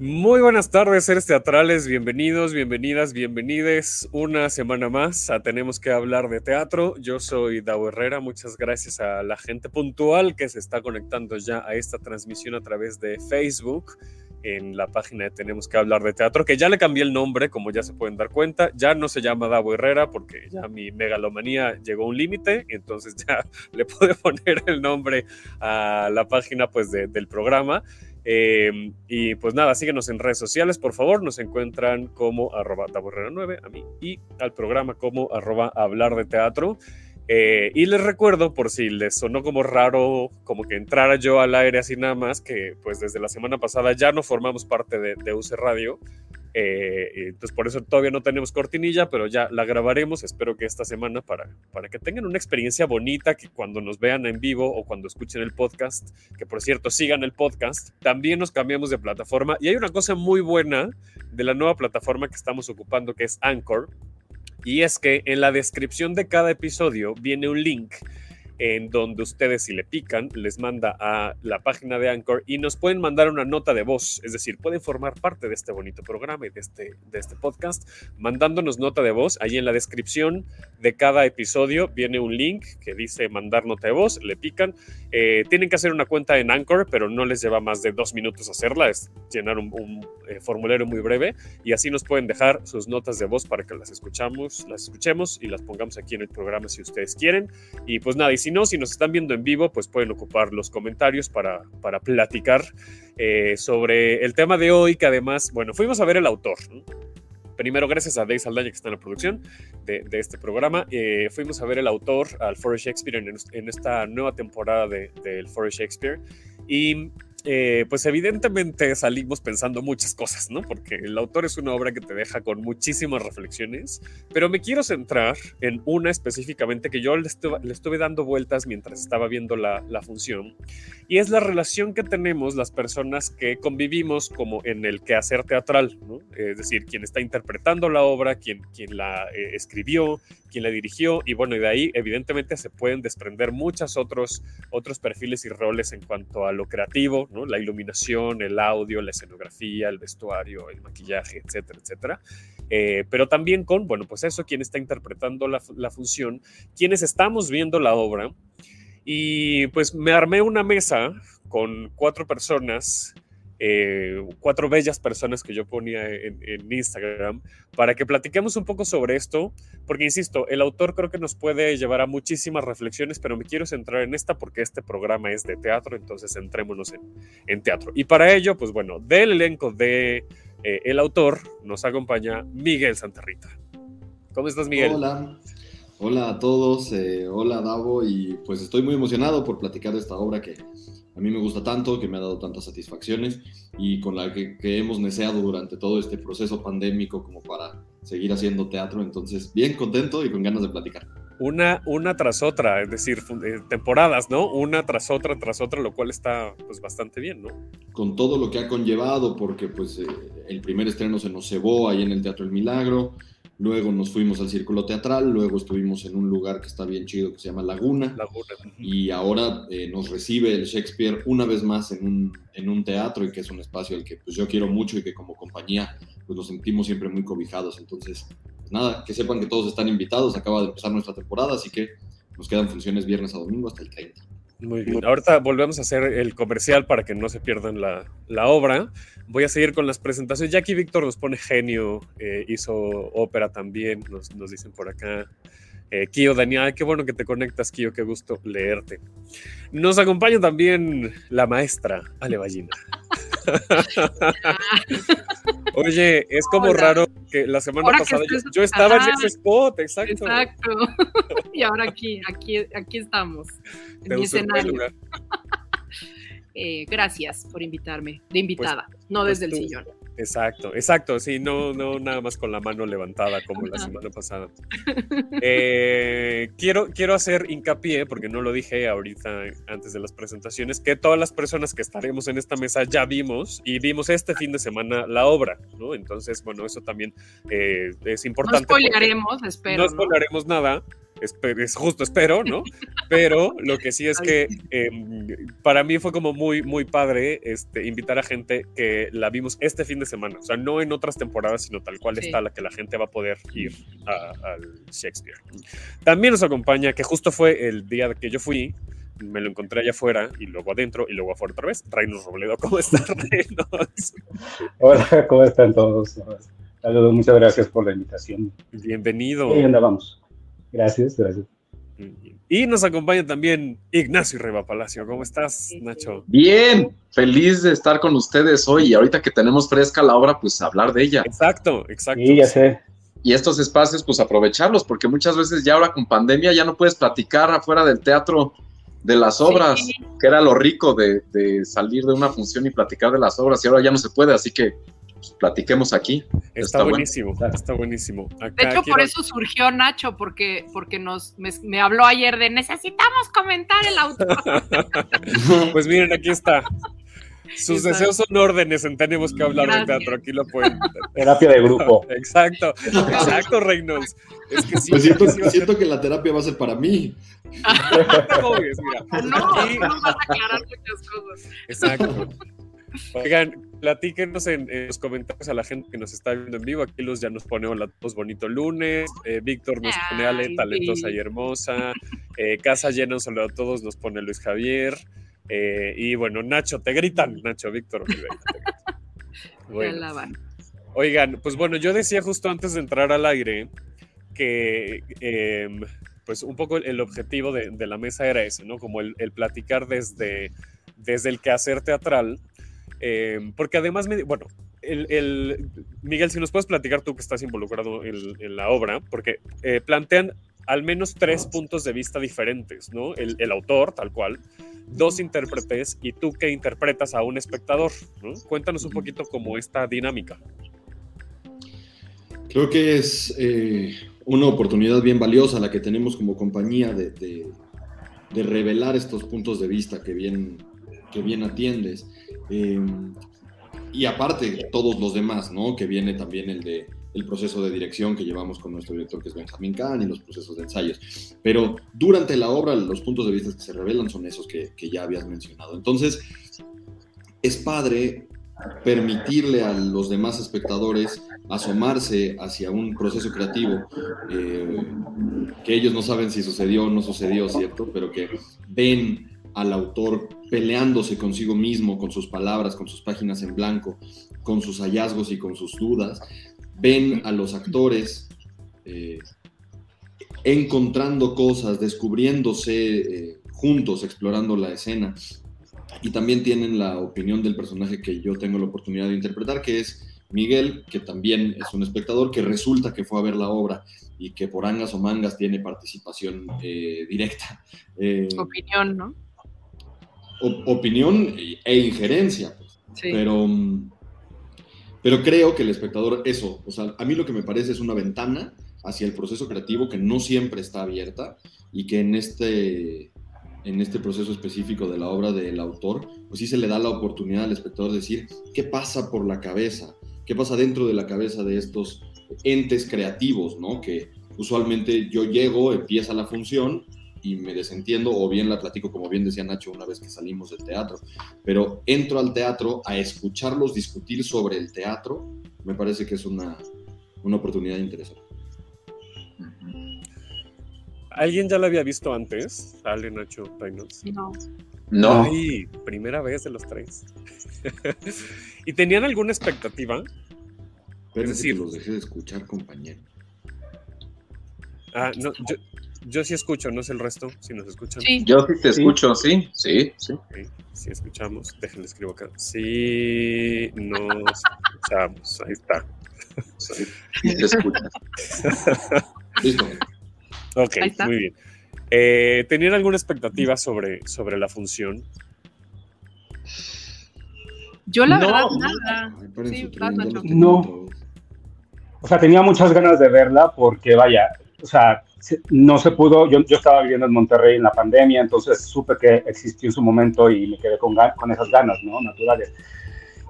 Muy buenas tardes, seres teatrales, bienvenidos, bienvenidas, bienvenides una semana más a Tenemos que hablar de teatro. Yo soy Dao Herrera, muchas gracias a la gente puntual que se está conectando ya a esta transmisión a través de Facebook en la página de Tenemos que hablar de teatro, que ya le cambié el nombre, como ya se pueden dar cuenta, ya no se llama Davo Herrera porque ya mi megalomanía llegó a un límite, entonces ya le pude poner el nombre a la página pues del programa. Em, y pues nada, síguenos en redes sociales, por favor. Nos encuentran como arroba 9 a mí y al programa como arroba hablar de teatro. Eh, y les recuerdo, por si les sonó como raro, como que entrara yo al aire así nada más, que pues desde la semana pasada ya no formamos parte de, de UC Radio. Eh, entonces por eso todavía no tenemos cortinilla, pero ya la grabaremos, espero que esta semana para, para que tengan una experiencia bonita, que cuando nos vean en vivo o cuando escuchen el podcast, que por cierto sigan el podcast, también nos cambiamos de plataforma. Y hay una cosa muy buena de la nueva plataforma que estamos ocupando que es Anchor, y es que en la descripción de cada episodio viene un link en donde ustedes si le pican les manda a la página de Anchor y nos pueden mandar una nota de voz, es decir, pueden formar parte de este bonito programa y de este, de este podcast mandándonos nota de voz. Ahí en la descripción de cada episodio viene un link que dice mandar nota de voz, le pican. Eh, tienen que hacer una cuenta en Anchor, pero no les lleva más de dos minutos hacerla, es llenar un, eh, formulario muy breve y así nos pueden dejar sus notas de voz para que las escuchamos, las escuchemos y las pongamos aquí en el programa si ustedes quieren. Y pues nada, y si si no, si nos están viendo en vivo, pues pueden ocupar los comentarios para, para platicar eh, sobre el tema de hoy, que además, bueno, fuimos a ver el autor. Primero, gracias a Dave Saldaña, que está en la producción de, de este programa, eh, fuimos a ver el autor al Forest Shakespeare en, en esta nueva temporada del de, Forest Shakespeare. Y eh, pues evidentemente salimos pensando muchas cosas, ¿no? Porque el autor es una obra que te deja con muchísimas reflexiones, pero me quiero centrar en una específicamente que yo le estuve, dando vueltas mientras estaba viendo la, función, y es la relación que tenemos las personas que convivimos como en el quehacer teatral, ¿no? Es decir, quien está interpretando la obra, quien, la eh, escribió, quien la dirigió, y bueno, de ahí evidentemente se pueden desprender muchos otros, otros perfiles y roles en cuanto a lo creativo, la iluminación, el audio, la escenografía, el vestuario, el maquillaje, etcétera, etcétera. Eh, pero también con, bueno, pues eso, quién está interpretando la, la función, quienes estamos viendo la obra. Y pues me armé una mesa con cuatro personas eh, cuatro bellas personas que yo ponía en, Instagram para que platiquemos un poco sobre esto, porque insisto, el autor creo que nos puede llevar a muchísimas reflexiones, pero me quiero centrar en esta porque este programa es de teatro, entonces centrémonos en, teatro. Y para ello, pues bueno, del elenco de eh, el autor nos acompaña Miguel Santarrita. ¿Cómo estás, Miguel? Hola. Hola a todos, eh, hola Davo, y pues estoy muy emocionado por platicar de esta obra que a mí me gusta tanto, que me ha dado tantas satisfacciones y con la que, hemos neceado durante todo este proceso pandémico como para seguir haciendo teatro. Entonces, bien contento y con ganas de platicar. Una, una tras otra, es decir, eh, temporadas, ¿no? Una tras otra, tras otra, lo cual está pues bastante bien, ¿no? Con todo lo que ha conllevado, porque pues eh, el primer estreno se nos cebó ahí en el Teatro El Milagro, Luego nos fuimos al círculo teatral, luego estuvimos en un lugar que está bien chido que se llama Laguna. Y ahora eh, nos recibe el Shakespeare una vez más en un, en un teatro y que es un espacio al que pues, yo quiero mucho y que como compañía pues, nos sentimos siempre muy cobijados. Entonces, pues nada, que sepan que todos están invitados, acaba de empezar nuestra temporada, así que nos quedan funciones viernes a domingo hasta el 30. Muy bien. Ahorita volvemos a hacer el comercial para que no se pierdan la, la obra. Voy a seguir con las presentaciones. Jackie Víctor nos pone genio, eh, hizo ópera también, nos, nos dicen por acá. Eh, Kio Daniel, qué bueno que te conectas, Kio, qué gusto leerte. Nos acompaña también la maestra Ale Ballina. Oye, es como raro que la semana pasada yo, estaba en ese spot, exacto. Exacto. y ahora aquí, aquí, aquí estamos, en mi escenario. Eh, gracias por invitarme, de invitada, pues, no pues desde el sillón. Exacto, exacto, sí, no, no nada más con la mano levantada como la semana pasada. Eh, quiero, quiero hacer hincapié, porque no lo dije ahorita antes de las presentaciones, que todas las personas que estaremos en esta mesa ya vimos y vimos este fin de semana la obra, ¿no? Entonces, bueno, eso también eh, es importante. No spoilearemos, espero. No spoilearemos nada, es justo, espero, ¿no? Pero lo que sí es que em, para mí fue como muy, muy padre este, invitar a gente que la vimos este fin de semana, o sea, no en otras temporadas, sino tal cual está la que la gente va a poder ir al Shakespeare. También nos acompaña, que justo fue el día que yo fui, me lo encontré allá afuera y luego adentro y luego afuera otra vez. Reinos Robledo, ¿cómo estás? Hola, ¿cómo están todos? Saludos, muchas gracias por la invitación. Bienvenido. Ahí vamos. Gracias, gracias. Y nos acompaña también Ignacio Reba Palacio. ¿Cómo estás, Nacho? Bien, feliz de estar con ustedes hoy. Y ahorita que tenemos fresca la obra, pues hablar de ella. Exacto, exacto. Sí, ya sé. Y estos espacios, pues aprovecharlos, porque muchas veces ya ahora con pandemia ya no puedes platicar afuera del teatro de las obras, que era lo rico de, de, salir de una función y platicar de las obras, y ahora ya no se puede, así que pues, platiquemos aquí. Está, buenísimo, está buenísimo. de hecho, por eso surgió Nacho, porque, porque nos, me, habló ayer de necesitamos comentar el autor. pues miren, aquí está. Sus deseos son órdenes en Tenemos que hablar de teatro. Aquí lo pueden. Terapia de grupo. exacto, exacto, Reynolds. Es que sí, pues siento, siento, que la terapia va a ser para mí. no, no vas a aclarar muchas cosas. Exacto. Oigan, platíquenos en, los comentarios a la gente que nos está viendo en vivo. Aquí los ya nos pone hola todos bonito lunes. Eh, Víctor nos pone Ale, talentosa y hermosa. Eh, Casa llena un saludo a todos, nos pone Luis Javier. Eh, y bueno, Nacho, te gritan, Nacho, Víctor. oigan, pues bueno, yo decía justo antes de entrar al aire que em, pues un poco el objetivo de, la mesa era ese, ¿no? Como el, platicar desde, desde el quehacer teatral Em, porque además, bueno, el, Miguel, si nos puedes platicar tú que estás involucrado en, la obra, porque eh, plantean al menos tres puntos de vista diferentes, ¿no? El, autor, tal cual, dos intérpretes y tú que interpretas a un espectador, ¿no? Cuéntanos un poquito cómo esta dinámica. Creo que es eh, una oportunidad bien valiosa la que tenemos como compañía de, de revelar estos puntos de vista que bien, que bien atiendes. Em, y aparte, todos los demás, ¿no? Que viene también el de el proceso de dirección que llevamos con nuestro director, que es Benjamín Kahn, y los procesos de ensayos. Pero durante la obra, los puntos de vista que se revelan son esos que, que ya habías mencionado. Entonces, es padre permitirle a los demás espectadores asomarse hacia un proceso creativo eh, que ellos no saben si sucedió o no sucedió, ¿cierto? Pero que ven al autor peleándose consigo mismo, con sus palabras, con sus páginas en blanco, con sus hallazgos y con sus dudas. Ven a los actores eh, encontrando cosas, descubriéndose eh, juntos, explorando la escena. Y también tienen la opinión del personaje que yo tengo la oportunidad de interpretar, que es Miguel, que también es un espectador que resulta que fue a ver la obra y que por angas o mangas tiene participación eh, directa. Opinión, ¿no? Opinión e injerencia. Pues. Pero, pero creo que el espectador, eso, o sea, a mí lo que me parece es una ventana hacia el proceso creativo que no siempre está abierta y que en este, en este proceso específico de la obra del autor, pues sí se le da la oportunidad al espectador de decir qué pasa por la cabeza, qué pasa dentro de la cabeza de estos entes creativos, ¿no? Que usualmente yo llego, empieza la función y me desentiendo o bien la platico como bien decía Nacho una vez que salimos del teatro, pero entro al teatro a escucharlos discutir sobre el teatro, me parece que es una, una oportunidad interesante. ¿Alguien ya la había visto antes? Ale, Nacho, Reynolds. No. No. Ay, primera vez de los tres. ¿Y tenían alguna expectativa? Pero es decir, los dejé de escuchar, compañero. Ah, no, yo, yo sí escucho, no sé el resto, si nos escuchan. Yo sí te escucho, sí, sí, sí. sí escuchamos, déjenle escribo acá. Sí, nos escuchamos, ahí está. Sí, te escuchas. Listo. Ok, muy bien. Eh, ¿Tenían alguna expectativa sobre, sobre la función? Yo la verdad nada. Sí, no. O sea, tenía muchas ganas de verla porque, vaya, o sea, no se pudo, yo, yo, estaba viviendo en Monterrey en la pandemia, entonces supe que existió en su momento y me quedé con, con esas ganas, ¿no? Naturales.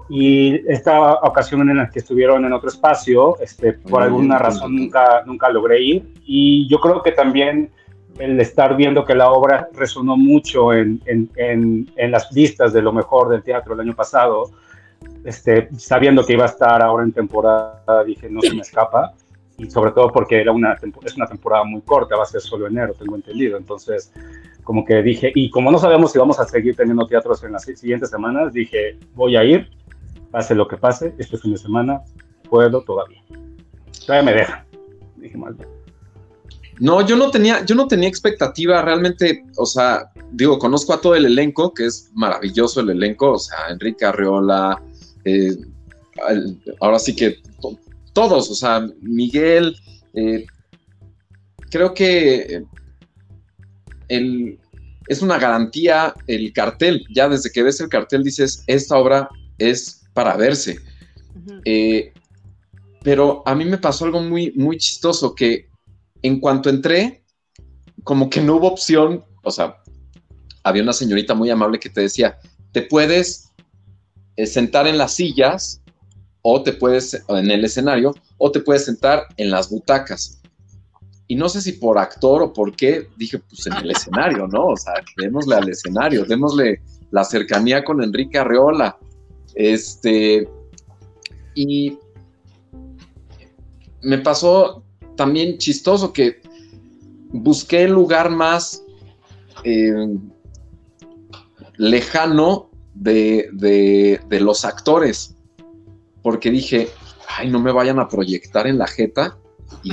y esta ocasión en la que estuvieron en otro espacio, este, por alguna razón nunca, nunca logré ir. Y yo creo que también el estar viendo que la obra resonó mucho en, en, en, las listas de lo mejor del teatro el año pasado, este, sabiendo que iba a estar ahora en temporada, dije, no se me escapa. Y sobre todo porque era una, es una temporada muy corta, va a ser solo enero, tengo entendido. Entonces, como que dije, y como no sabemos si vamos a seguir teniendo teatros en las siguientes semanas, dije, voy a ir, pase lo que pase, este fin de semana puedo todavía. Todavía me deja. Dije mal. No, yo no tenía, yo no tenía expectativa realmente, o sea, digo, conozco a todo el elenco, que es maravilloso el elenco, o sea, Enrique Arriola, eh, ahora sí que todos, o sea, Miguel, eh, creo que el, es una garantía el cartel, ya desde que ves el cartel dices, esta obra es para verse. Eh, pero a mí me pasó algo muy, muy chistoso, que en cuanto entré, como que no hubo opción, o sea, había una señorita muy amable que te decía, te puedes eh, sentar en las sillas o te puedes, en el escenario, o te puedes sentar en las butacas. Y no sé si por actor o por qué, dije, pues en el escenario, ¿no? O sea, démosle al escenario, démosle la cercanía con Enrique Arreola, este, y me pasó también chistoso que busqué el lugar más eh, lejano de, los actores, porque dije, ay, no me vayan a proyectar en la jeta y,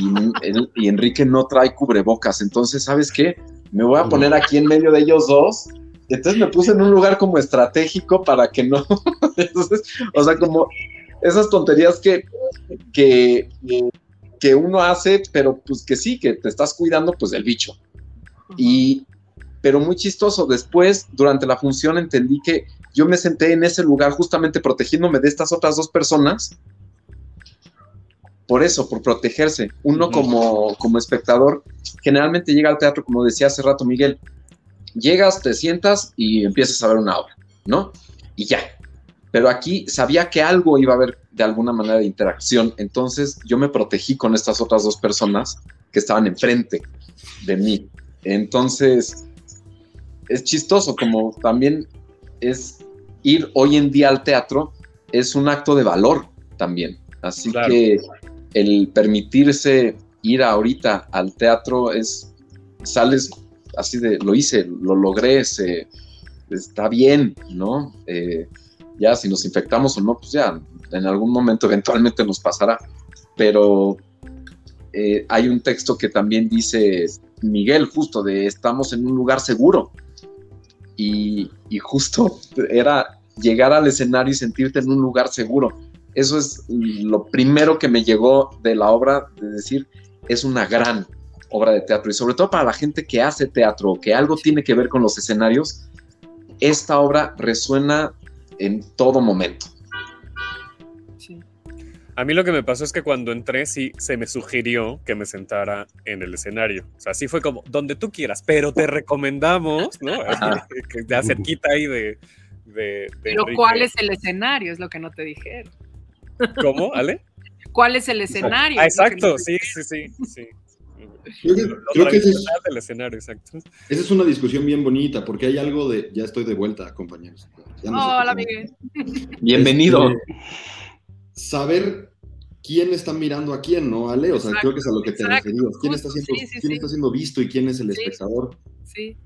y Enrique no trae cubrebocas, entonces, ¿sabes qué? Me voy a poner aquí en medio de ellos dos entonces me puse en un lugar como estratégico para que no. Entonces, o sea, como esas tonterías que, que, que uno hace, pero pues que sí, que te estás cuidando pues del bicho. Y, pero muy chistoso, después, durante la función, entendí que yo me senté en ese lugar justamente protegiéndome de estas otras dos personas. Por eso, por protegerse. Uno como, como espectador, generalmente llega al teatro, como decía hace rato Miguel, llegas, te sientas y empiezas a ver una obra, ¿no? Y ya. Pero aquí sabía que algo iba a haber de alguna manera de interacción, entonces yo me protegí con estas otras dos personas que estaban enfrente de mí. Entonces, es chistoso, como también es ir hoy en día al teatro, es un acto de valor también. Así que el permitirse ir ahorita al teatro es, sales así de, lo hice, lo logré, se, está bien, ¿no? Eh, ya si nos infectamos o no, pues ya en algún momento eventualmente nos pasará. Pero eh, hay un texto que también dice Miguel, justo de estamos en un lugar seguro. Y, y, justo era llegar al escenario y sentirte en un lugar seguro. Eso es lo primero que me llegó de la obra, de decir, es una gran, obra de teatro y sobre todo para la gente que hace teatro o que algo tiene que ver con los escenarios, esta obra resuena en todo momento. A mí lo que me pasó es que cuando entré sí se me sugirió que me sentara en el escenario. O sea, sí fue como, donde tú quieras, pero te recomendamos, ¿no? que ya cerquita ahí de... pero ¿cuál es el escenario? Es lo que no te dijeron. ¿Cómo, Ale? ¿Cuál es el escenario? Ah, exacto, sí, sí, sí, sí. Creo que, esa es, una discusión bien bonita, porque hay algo de. Ya estoy de vuelta, compañeros. Hola, Miguel. Bienvenido. Este, saber quién está mirando a quién, ¿no, Ale? O sea, creo que es a lo que te referías. ¿Quién, está siendo, ¿quién está siendo visto y quién es el espectador? Sí.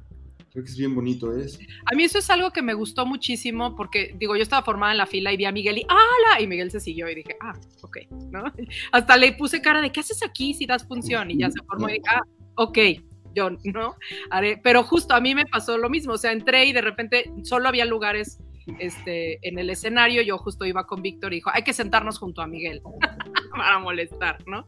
Creo que es bien bonito eso. A mí eso es algo que me gustó muchísimo porque, digo, yo estaba formada en la fila y vi a Miguel y ¡Hala! Y Miguel se siguió y dije, ah, ok, ¿no? Hasta le puse cara de, ¿qué haces aquí si das función? Y ya se formó y dije, ah, ok, yo, ¿no? Haré. Pero justo a mí me pasó lo mismo, o sea, entré y de repente solo había lugares este, en el escenario, yo justo iba con Víctor y dijo, hay que sentarnos junto a Miguel para molestar, ¿no?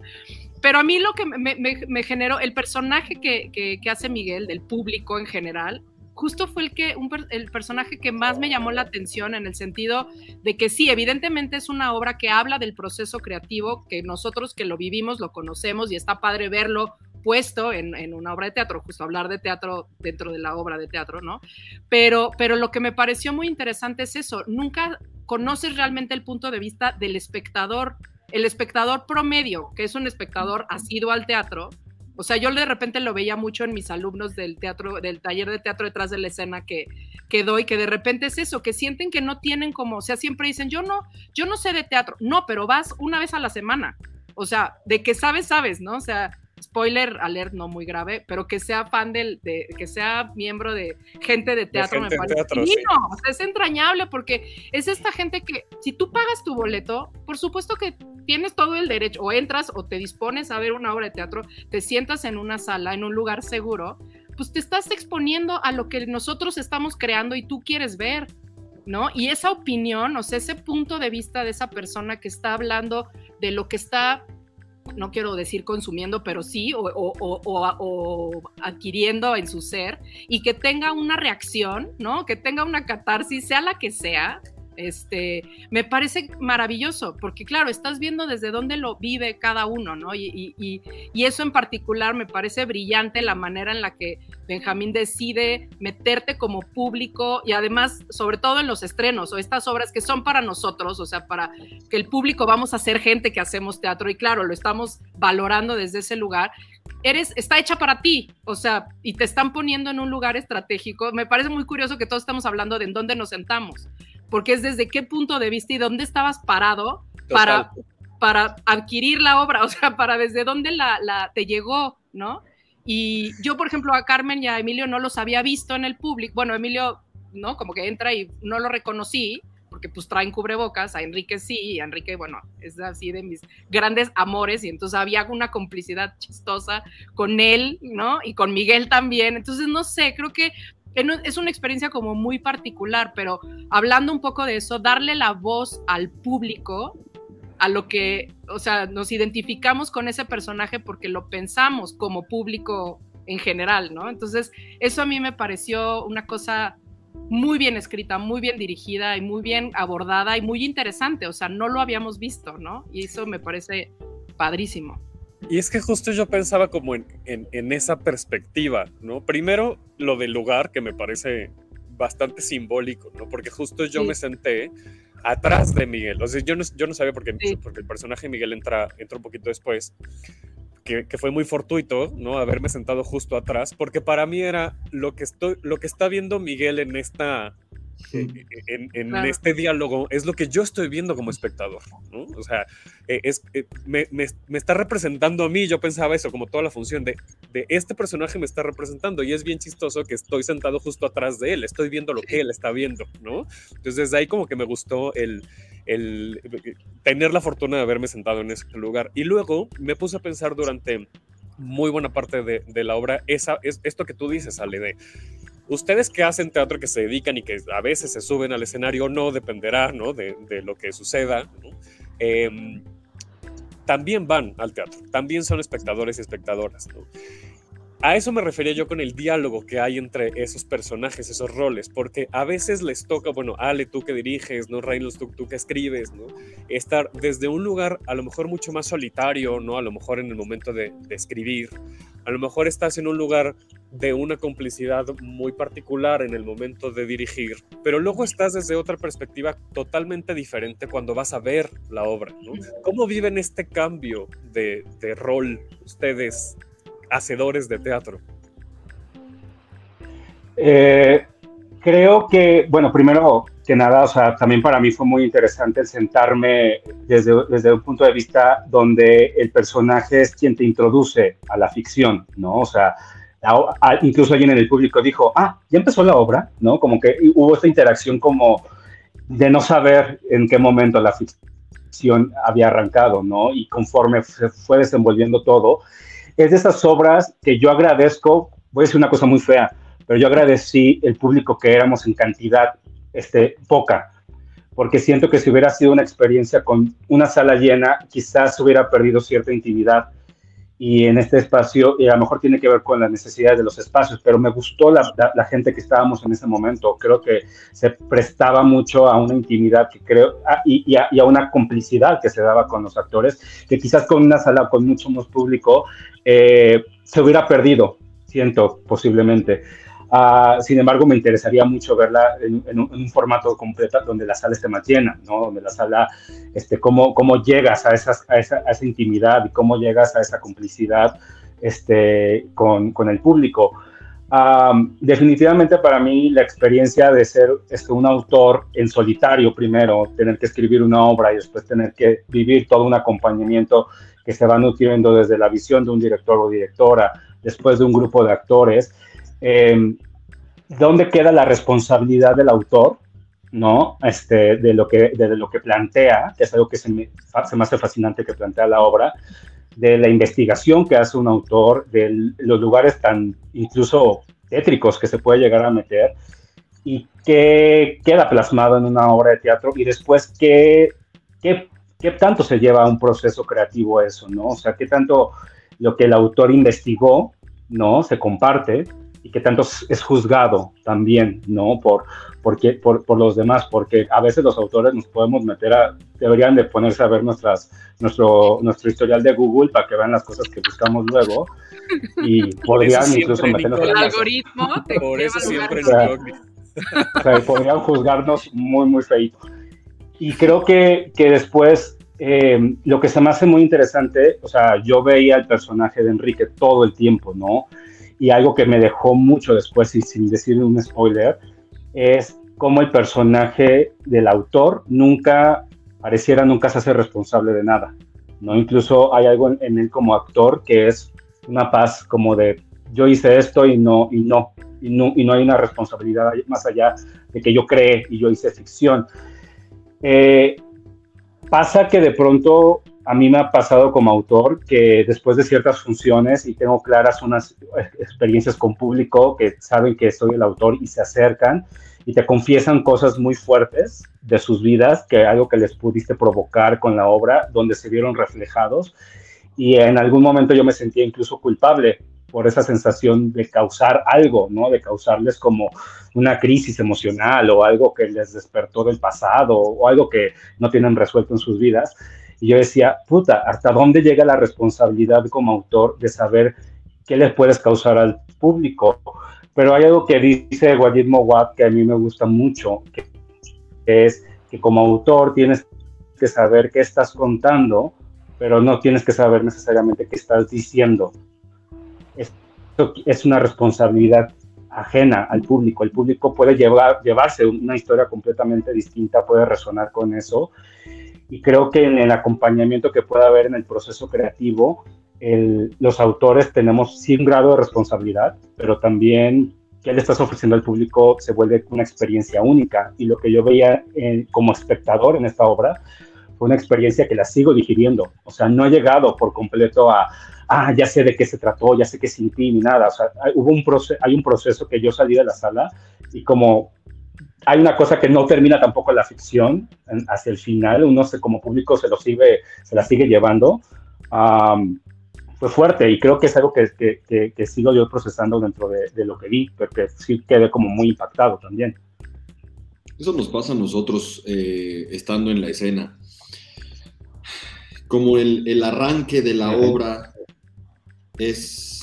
Pero a mí lo que me, generó, el personaje que, hace Miguel, del público en general, justo fue el, que, el personaje que más me llamó la atención en el sentido de que sí, evidentemente es una obra que habla del proceso creativo, que nosotros que lo vivimos lo conocemos y está padre verlo puesto en, en, una obra de teatro, justo hablar de teatro dentro de la obra de teatro, ¿no? Pero, pero lo que me pareció muy interesante es eso, nunca conoces realmente el punto de vista del espectador. El espectador promedio, que es un espectador asiduo al teatro, o sea, yo de repente lo veía mucho en mis alumnos del teatro, del taller de teatro detrás de la escena que, que doy, que de repente es eso, que sienten que no tienen como, o sea, siempre dicen, yo no, yo no sé de teatro. No, pero vas una vez a la semana. O sea, de que sabes, sabes, ¿no? O sea, spoiler alert no muy grave, pero que sea fan del, de, que sea miembro de gente de teatro, me parece. es entrañable porque es esta gente que, si tú pagas tu boleto, por supuesto que tienes todo el derecho, o entras o te dispones a ver una obra de teatro, te sientas en una sala, en un lugar seguro, pues te estás exponiendo a lo que nosotros estamos creando y tú quieres ver. ¿No? Y esa opinión, o sea, ese punto de vista de esa persona que está hablando de lo que está no quiero decir consumiendo, pero sí, o, adquiriendo en su ser, y que tenga una reacción, ¿no? Que tenga una catarsis, sea la que sea, este, me parece maravilloso, porque claro, estás viendo desde dónde lo vive cada uno, ¿no? Y, eso en particular me parece brillante la manera en la que Benjamín decide meterte como público y además, sobre todo en los estrenos o estas obras que son para nosotros, o sea, para que el público vamos a ser gente que hacemos teatro y claro, lo estamos valorando desde ese lugar. Eres, está hecha para ti, o sea, y te están poniendo en un lugar estratégico. Me parece muy curioso que todos estamos hablando de en dónde nos sentamos porque es desde qué punto de vista y dónde estabas parado para, para adquirir la obra, o sea, para desde dónde la, la, te llegó, ¿no? Y yo, por ejemplo, a Carmen y a Emilio no los había visto en el público, bueno, Emilio, ¿no? Como que entra y no lo reconocí, porque pues traen cubrebocas, a Enrique sí, y a Enrique, bueno, es así de mis grandes amores, y entonces había una complicidad chistosa con él, ¿no? Y con Miguel también, entonces no sé, creo que es una experiencia como muy particular, pero hablando un poco de eso, darle la voz al público, a lo que, o sea, nos identificamos con ese personaje porque lo pensamos como público en general, ¿no? Entonces, eso a mí me pareció una cosa muy bien escrita, muy bien dirigida y muy bien abordada y muy interesante, o sea, no lo habíamos visto, ¿no? Y eso me parece padrísimo. Y es que justo yo pensaba como en, en, esa perspectiva, ¿no? Primero, lo del lugar, que me parece bastante simbólico, ¿no? Porque justo yo me senté atrás de Miguel. O sea, yo no, yo no sabía por qué, porque el personaje de Miguel entra, entra un poquito después, que, que, fue muy fortuito, ¿no? Haberme sentado justo atrás, porque para mí era lo que, estoy, lo que está viendo Miguel en esta eh, eh, en, este diálogo es lo que yo estoy viendo como espectador, ¿no? O sea, eh, es, me, me, está representando a mí, yo pensaba eso, como toda la función de, de, este personaje me está representando y es bien chistoso que estoy sentado justo atrás de él, estoy viendo lo que él está viendo, ¿no? Entonces desde ahí como que me gustó el, el tener la fortuna de haberme sentado en ese lugar. Y luego me puse a pensar durante muy buena parte de, de la obra, esa, es, esto que tú dices, Ale, de Ustedes que hacen teatro, que se dedican y que a veces se suben al escenario, no dependerá ¿no? De, lo que suceda. Em, también van al teatro, también son espectadores y espectadoras. A eso me refería yo con el diálogo que hay entre esos personajes, esos roles, porque a veces les toca, bueno, Ale, tú que diriges, ¿no? Reynolds, tú, tú que escribes, ¿no? Estar desde un lugar a lo mejor mucho más solitario, ¿no? A lo mejor en el momento de, de escribir, a lo mejor estás en un lugar de una complicidad muy particular en el momento de dirigir, pero luego estás desde otra perspectiva totalmente diferente cuando vas a ver la obra. ¿Cómo viven este cambio de, rol ustedes, hacedores de teatro? Eh, creo que, bueno, primero que nada, o sea, también para mí fue muy interesante sentarme desde, desde un punto de vista donde el personaje es quien te introduce a la ficción, ¿no? O sea, incluso alguien en el público dijo, ah, ya empezó la obra, ¿no? Como que hubo esta interacción como de no saber en qué momento la ficción había arrancado, ¿no? Y conforme fue desenvolviendo todo, es de esas obras que yo agradezco, voy a decir una cosa muy fea, pero yo agradecí el público que éramos en cantidad este, poca, porque siento que si hubiera sido una experiencia con una sala llena, quizás hubiera perdido cierta intimidad y en este espacio, y a lo mejor tiene que ver con las necesidades de los espacios, pero me gustó la, la, gente que estábamos en ese momento. Creo que se prestaba mucho a una intimidad que creo, y, a, y, a, una complicidad que se daba con los actores, que quizás con una sala con mucho más público eh, se hubiera perdido, siento, posiblemente. Ah, sin embargo, me interesaría mucho verla en, un, formato completo donde la sala esté más llena, ¿no? Donde la sala, este, cómo, cómo llegas a, esas, a, esa, a esa intimidad y cómo llegas a esa complicidad este, con, con el público. definitivamente para mí la experiencia de ser este, un autor en solitario primero, tener que escribir una obra y después tener que vivir todo un acompañamiento que se va nutriendo desde la visión de un director o directora, después de un grupo de actores, eh, ¿dónde queda la responsabilidad del autor? ¿no? Este, de, lo que, de lo que plantea, que es algo que se me, se me hace fascinante que plantea la obra, de la investigación que hace un autor, de los lugares tan incluso tétricos que se puede llegar a meter y que queda plasmado en una obra de teatro y después qué, qué, qué tanto se lleva a un proceso creativo eso, ¿no? O sea, qué tanto lo que el autor investigó, ¿no? Se comparte y qué tanto es juzgado también, ¿no? Por, porque, por, por, los demás, porque a veces los autores nos podemos meter a, deberían de ponerse a ver nuestras, nuestro, nuestro historial de Google para que vean las cosas que buscamos luego y podrían incluso meternos el algoritmo. por eso siempre o sea, podrían juzgarnos muy, muy feito. Y creo que, que después eh, lo que se me hace muy interesante, o sea, yo veía el personaje de Enrique todo el tiempo, ¿no? Y algo que me dejó mucho después, y sin decir un spoiler, es como el personaje del autor nunca, pareciera nunca se hace responsable de nada, ¿no? Incluso hay algo en, él como actor que es una paz como de yo hice esto y no, y no, y no, y no hay una responsabilidad más allá de que yo creé y yo hice ficción. Eh, pasa que de pronto a mí me ha pasado como autor que después de ciertas funciones y tengo claras unas experiencias con público que saben que soy el autor y se acercan y te confiesan cosas muy fuertes de sus vidas, que algo que les pudiste provocar con la obra, donde se vieron reflejados. Y en algún momento yo me sentía incluso culpable por esa sensación de causar algo, ¿no? De causarles como una crisis emocional o algo que les despertó del pasado o algo que no tienen resuelto en sus vidas. Y yo decía, puta, ¿hasta dónde llega la responsabilidad como autor de saber qué les puedes causar al público? Pero hay algo que dice Guillermo Watt que a mí me gusta mucho, que es que como autor tienes que saber qué estás contando, pero no tienes que saber necesariamente qué estás diciendo. Esto es una responsabilidad ajena al público. El público puede llevar, llevarse una historia completamente distinta, puede resonar con eso y creo que en el acompañamiento que pueda haber en el proceso creativo, los autores tenemos sí un grado de responsabilidad, pero también qué le estás ofreciendo al público se vuelve una experiencia única. Y lo que yo veía eh, como espectador en esta obra fue una experiencia que la sigo digiriendo. O sea, no he llegado por completo a, ah, ya sé de qué se trató, ya sé qué sentí, ni nada. O sea, hay, hubo un hay un proceso que yo salí de la sala y como hay una cosa que no termina tampoco la ficción hacia el final, uno se, como público se lo sigue, se la sigue llevando. fue fuerte y creo que es algo que, que, sigo yo procesando dentro de, lo que vi, porque sí quedé como muy impactado también. Eso nos pasa a nosotros eh, estando en la escena. Como el, el arranque de la obra es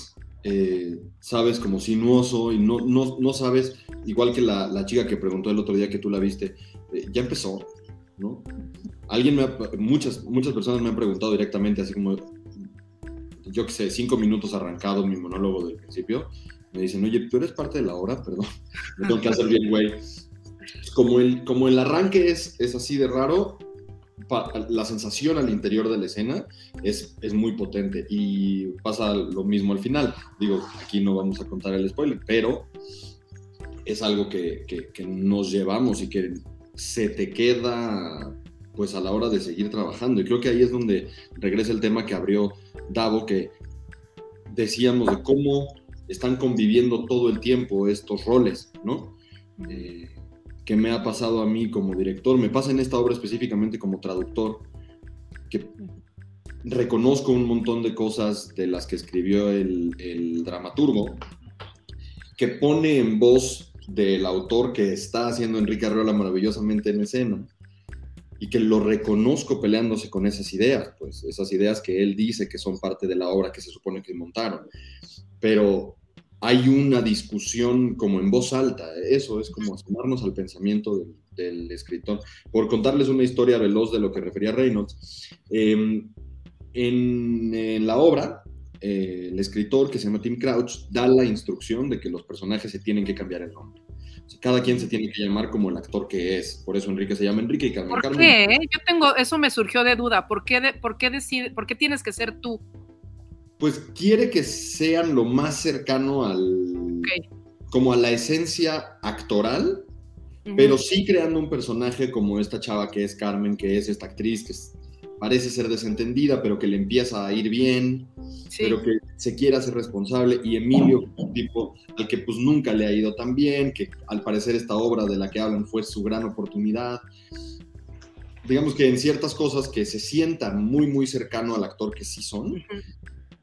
eh, sabes, como sinuoso y no, no, no sabes, igual que la, la, chica que preguntó el otro día que tú la viste, eh, ya empezó, ¿no? Alguien me muchas, muchas personas me han preguntado directamente, así como, yo qué sé, cinco minutos arrancado mi monólogo del principio, me dicen, oye, tú eres parte de la hora, perdón, me tengo que hacer bien, güey. Como el, como el arranque es, es así de raro, la sensación al interior de la escena es, es muy potente y pasa lo mismo al final. Digo, aquí no vamos a contar el spoiler, pero es algo que, que, nos llevamos y que se te queda pues a la hora de seguir trabajando. Y creo que ahí es donde regresa el tema que abrió Davo, que decíamos de cómo están conviviendo todo el tiempo estos roles, ¿no? Eh, que me ha pasado a mí como director, me pasa en esta obra específicamente como traductor, que reconozco un montón de cosas de las que escribió el, dramaturgo, que pone en voz del autor que está haciendo Enrique Arreola maravillosamente en escena, y que lo reconozco peleándose con esas ideas, pues esas ideas que él dice que son parte de la obra que se supone que montaron. Pero hay una discusión como en voz alta. Eso es como asomarnos al pensamiento del, escritor. Por contarles una historia veloz de lo que refería Reynolds. Em, en, la obra, eh, el escritor que se llama Tim Crouch da la instrucción de que los personajes se tienen que cambiar el nombre. cada quien se tiene que llamar como el actor que es. Por eso Enrique se llama Enrique y Carmen ¿Por qué? Yo tengo, eso me surgió de duda. ¿Por qué, por, qué decide, ¿Por qué tienes que ser tú? pues quiere que sean lo más cercano al como a la esencia actoral, pero sí creando un personaje como esta chava que es Carmen, que es esta actriz que parece ser desentendida, pero que le empieza a ir bien, pero que se quiere hacer responsable, y Emilio, un tipo al que pues nunca le ha ido tan bien, que al parecer esta obra de la que hablan fue su gran oportunidad. Digamos que en ciertas cosas que se sientan muy, muy cercano al actor que sí son,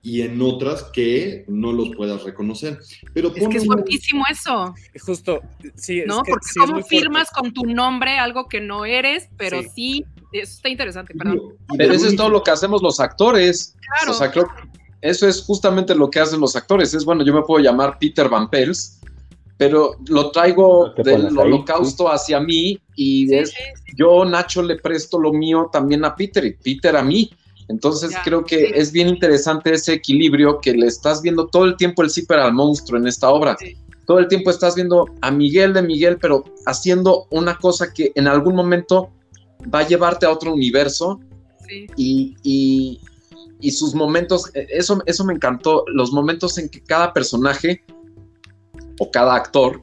y en otras que no los puedas reconocer. Pero es que es guapísimo eso. Justo, sí. ¿No? Porque cómo firmas con tu nombre algo que no eres, pero sí, eso está interesante, perdón. Pero eso es todo lo que hacemos los actores. Claro. O sea, eso es justamente lo que hacen los actores. Es bueno, yo me puedo llamar Peter Van Pels, pero lo traigo del holocausto hacia mí y es, yo, Nacho, le presto lo mío también a Peter y Peter a mí. Entonces creo que es bien interesante ese equilibrio que le estás viendo todo el tiempo el zipper al monstruo en esta obra. Todo el tiempo estás viendo a Miguel de Miguel, pero haciendo una cosa que en algún momento va a llevarte a otro universo. Y, sus momentos, e, eso, eso me encantó, los momentos en que cada personaje o cada actor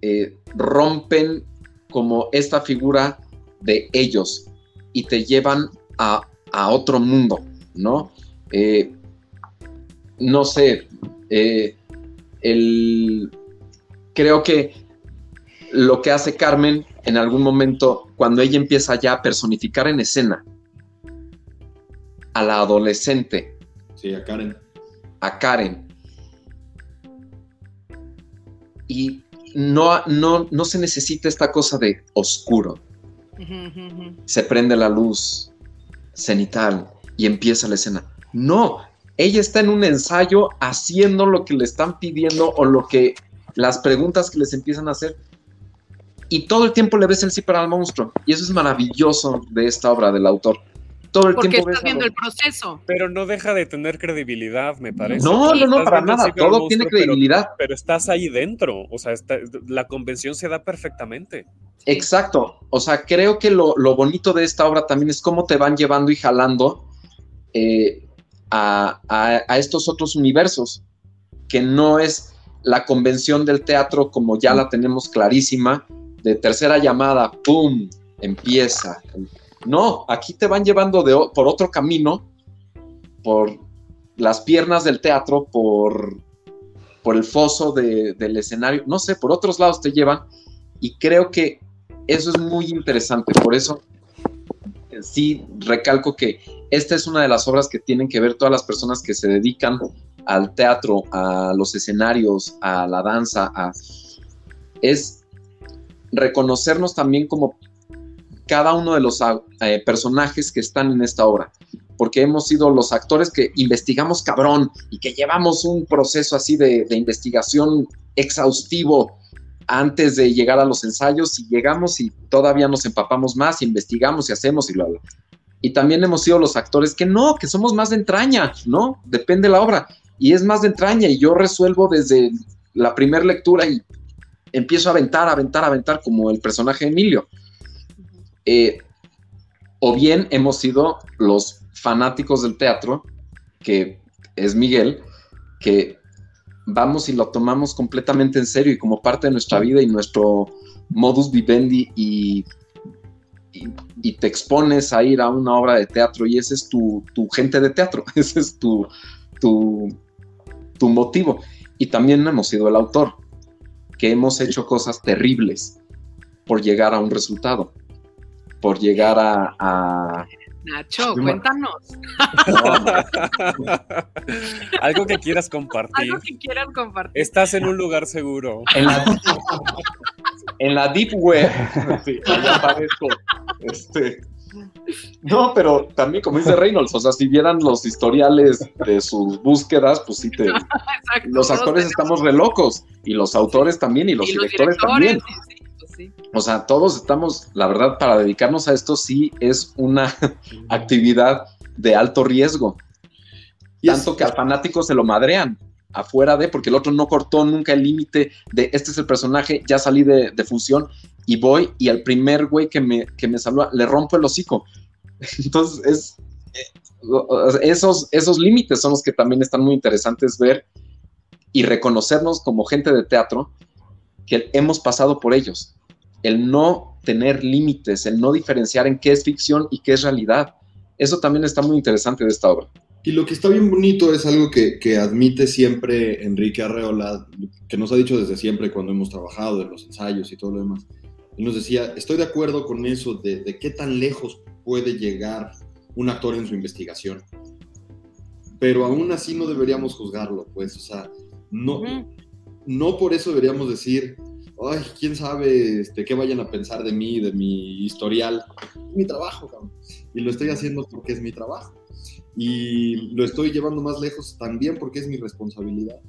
eh, rompen como esta figura de ellos y te llevan a a otro mundo, ¿no? Eh, no sé, eh, creo que lo que hace Carmen en algún momento, cuando ella empieza ya a personificar en escena a la adolescente. Sí, a Karen. A Karen. Y no, no, no se necesita esta cosa de oscuro. Se prende la luz, cenital y empieza la escena. No, ella está en un ensayo haciendo lo que le están pidiendo o lo que las preguntas que les empiezan a hacer y todo el tiempo le ves el sí para el monstruo y eso es maravilloso de esta obra del autor. Todo el Porque tiempo estás viendo el proceso. Pero no deja de tener credibilidad, me parece. No, no, no, para nada. Todo tiene credibilidad. Pero, estás ahí dentro. O sea, la convención se da perfectamente. Exacto. O sea, creo que lo, bonito de esta obra también es cómo te van llevando y jalando eh, a, estos otros universos, que no es la convención del teatro como ya la tenemos clarísima, de tercera llamada, ¡pum! Empieza. No, aquí te van llevando por otro camino, por las piernas del teatro, por, por el foso del escenario, no sé, por otros lados te llevan. Y creo que eso es muy interesante, por eso sí recalco que esta es una de las obras que tienen que ver todas las personas que se dedican al teatro, a los escenarios, a la danza, a, es reconocernos también como cada uno de los eh, personajes que están en esta obra, porque hemos sido los actores que investigamos cabrón y que llevamos un proceso así de, investigación exhaustivo antes de llegar a los ensayos y llegamos y todavía nos empapamos más, investigamos y hacemos y bla, bla. Y también hemos sido los actores que no, que somos más de entraña, ¿no? Depende de la obra. Y es más de entraña y yo resuelvo desde la primera lectura y empiezo a aventar, aventar, aventar como el personaje Emilio. Eh, o bien hemos sido los fanáticos del teatro, que es Miguel, que vamos y lo tomamos completamente en serio y como parte de nuestra vida y nuestro modus vivendi y, y, te expones a ir a una obra de teatro y ese es tu, gente de teatro, ese es tu, tu, tu motivo. Y también hemos sido el autor, que hemos hecho cosas terribles por llegar a un resultado, por llegar a Nacho, cuéntanos. Algo que quieras compartir. Algo que quieras compartir. Estás en un lugar seguro. En la, deep web. Sí, aparezco. Este, No, pero también, como dice Reynolds, o sea, si vieran los historiales de sus búsquedas, pues sí te. los actores estamos re locos, y los autores también, y los, directores, también. Pues o sea, todos estamos, la verdad, para dedicarnos a esto sí es una actividad de alto riesgo. Tanto que al fanático se lo madrean afuera de, porque el otro no cortó nunca el límite de este es el personaje, ya salí de, de función y voy y al primer güey que me, que me saluda le rompo el hocico. Entonces, es, eh, esos, esos límites son los que también están muy interesantes ver y reconocernos como gente de teatro que hemos pasado por ellos. El no tener límites, el no diferenciar en qué es ficción y qué es realidad. Eso también está muy interesante de esta obra. Y lo que está bien bonito es algo que, que, admite siempre Enrique Arreola, que nos ha dicho desde siempre cuando hemos trabajado en los ensayos y todo lo demás. Y nos decía, estoy de acuerdo con eso de, de qué tan lejos puede llegar un actor en su investigación. Pero aún así no deberíamos juzgarlo, pues, o sea, no, no por eso deberíamos decir, ay, quién sabe este, qué vayan a pensar de mí, de mi historial. Es mi trabajo, y lo estoy haciendo porque es mi trabajo. Y lo estoy llevando más lejos también porque es mi responsabilidad,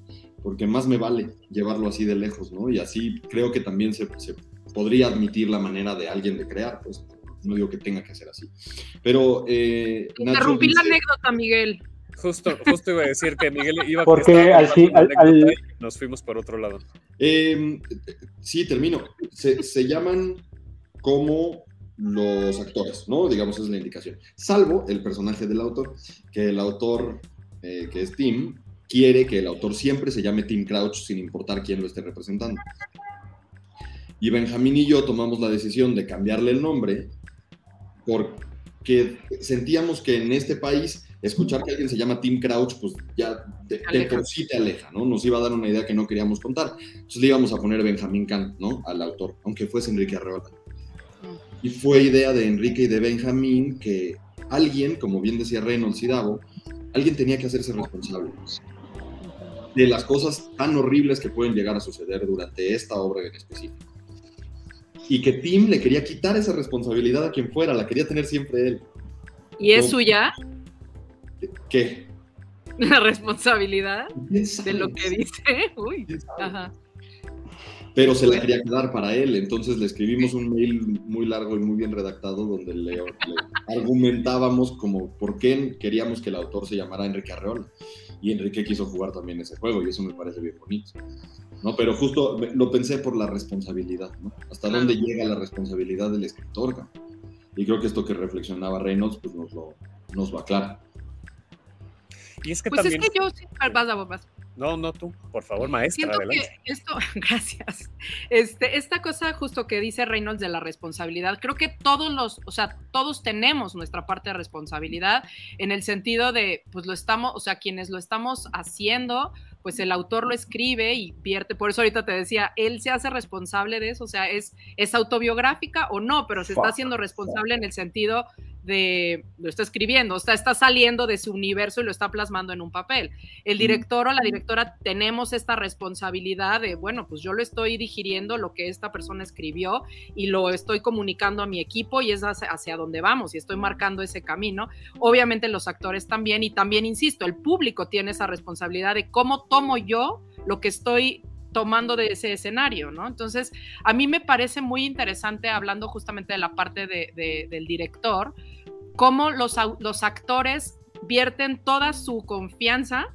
porque más me vale llevarlo así de lejos, ¿no? Y así creo que también se, se podría admitir la manera de alguien de crear, pues no digo que tenga que ser así. Pero... Eh, Interrumpí la anécdota, Miguel. Justo, justo iba a decir que Miguel iba a Porque al, al, nos fuimos por otro lado. Eh, sí, termino. Se, se, llaman como los actores, ¿no? Digamos, es la indicación. Salvo el personaje del autor, que el autor, eh, que es Tim, quiere que el autor siempre se llame Tim Crouch sin importar quién lo esté representando. Y Benjamín y yo tomamos la decisión de cambiarle el nombre porque sentíamos que en este país escuchar que alguien se llama Tim Crouch, pues ya de, por sí te aleja, ¿no? Nos iba a dar una idea que no queríamos contar. Entonces le íbamos a poner Benjamín Kant, ¿no? Al autor, aunque fuese Enrique Arreola. Y fue idea de Enrique y de Benjamín que alguien, como bien decía Reynolds y Davo, alguien tenía que hacerse responsable de las cosas tan horribles que pueden llegar a suceder durante esta obra en específico y que Tim le quería quitar esa responsabilidad a quien fuera, la quería tener siempre él. ¿Y es suya? ¿Qué? La responsabilidad de lo que dice. Uy, ajá. Pero se la quería quedar para él, entonces le escribimos un mail muy largo y muy bien redactado donde le, le argumentábamos como por qué queríamos que el autor se llamara Enrique Arreola. Y Enrique quiso jugar también ese juego y eso me parece bien bonito. ¿No? Pero justo lo pensé por la responsabilidad, ¿no? Hasta dónde llega la responsabilidad del escritor, Y creo que esto que reflexionaba Reynolds, pues nos lo, nos va claro. Y es que pues también... es que yo, vas a vas. No, no tú, por favor, maestra. Siento que esto, gracias. Este, esta cosa justo que dice Reynolds de la responsabilidad, creo que todos los, o sea, todos tenemos nuestra parte de responsabilidad en el sentido de, pues lo estamos, o sea, quienes lo estamos haciendo, pues el autor lo escribe y vierte, por eso ahorita te decía, él se hace responsable de eso, o sea, es, es autobiográfica o no, pero se está haciendo responsable en el sentido de, lo está escribiendo, o sea, está saliendo de su universo y lo está plasmando en un papel. El director o la directora tenemos esta responsabilidad de, bueno, pues yo lo estoy digiriendo lo que esta persona escribió y lo estoy comunicando a mi equipo y es hacia, hacia dónde vamos y estoy marcando ese camino. Obviamente los actores también y también, insisto, el público tiene esa responsabilidad de cómo tomo yo lo que estoy tomando de ese escenario, ¿no? Entonces, a mí me parece muy interesante, hablando justamente de la parte de, del director, cómo los, los actores vierten toda su confianza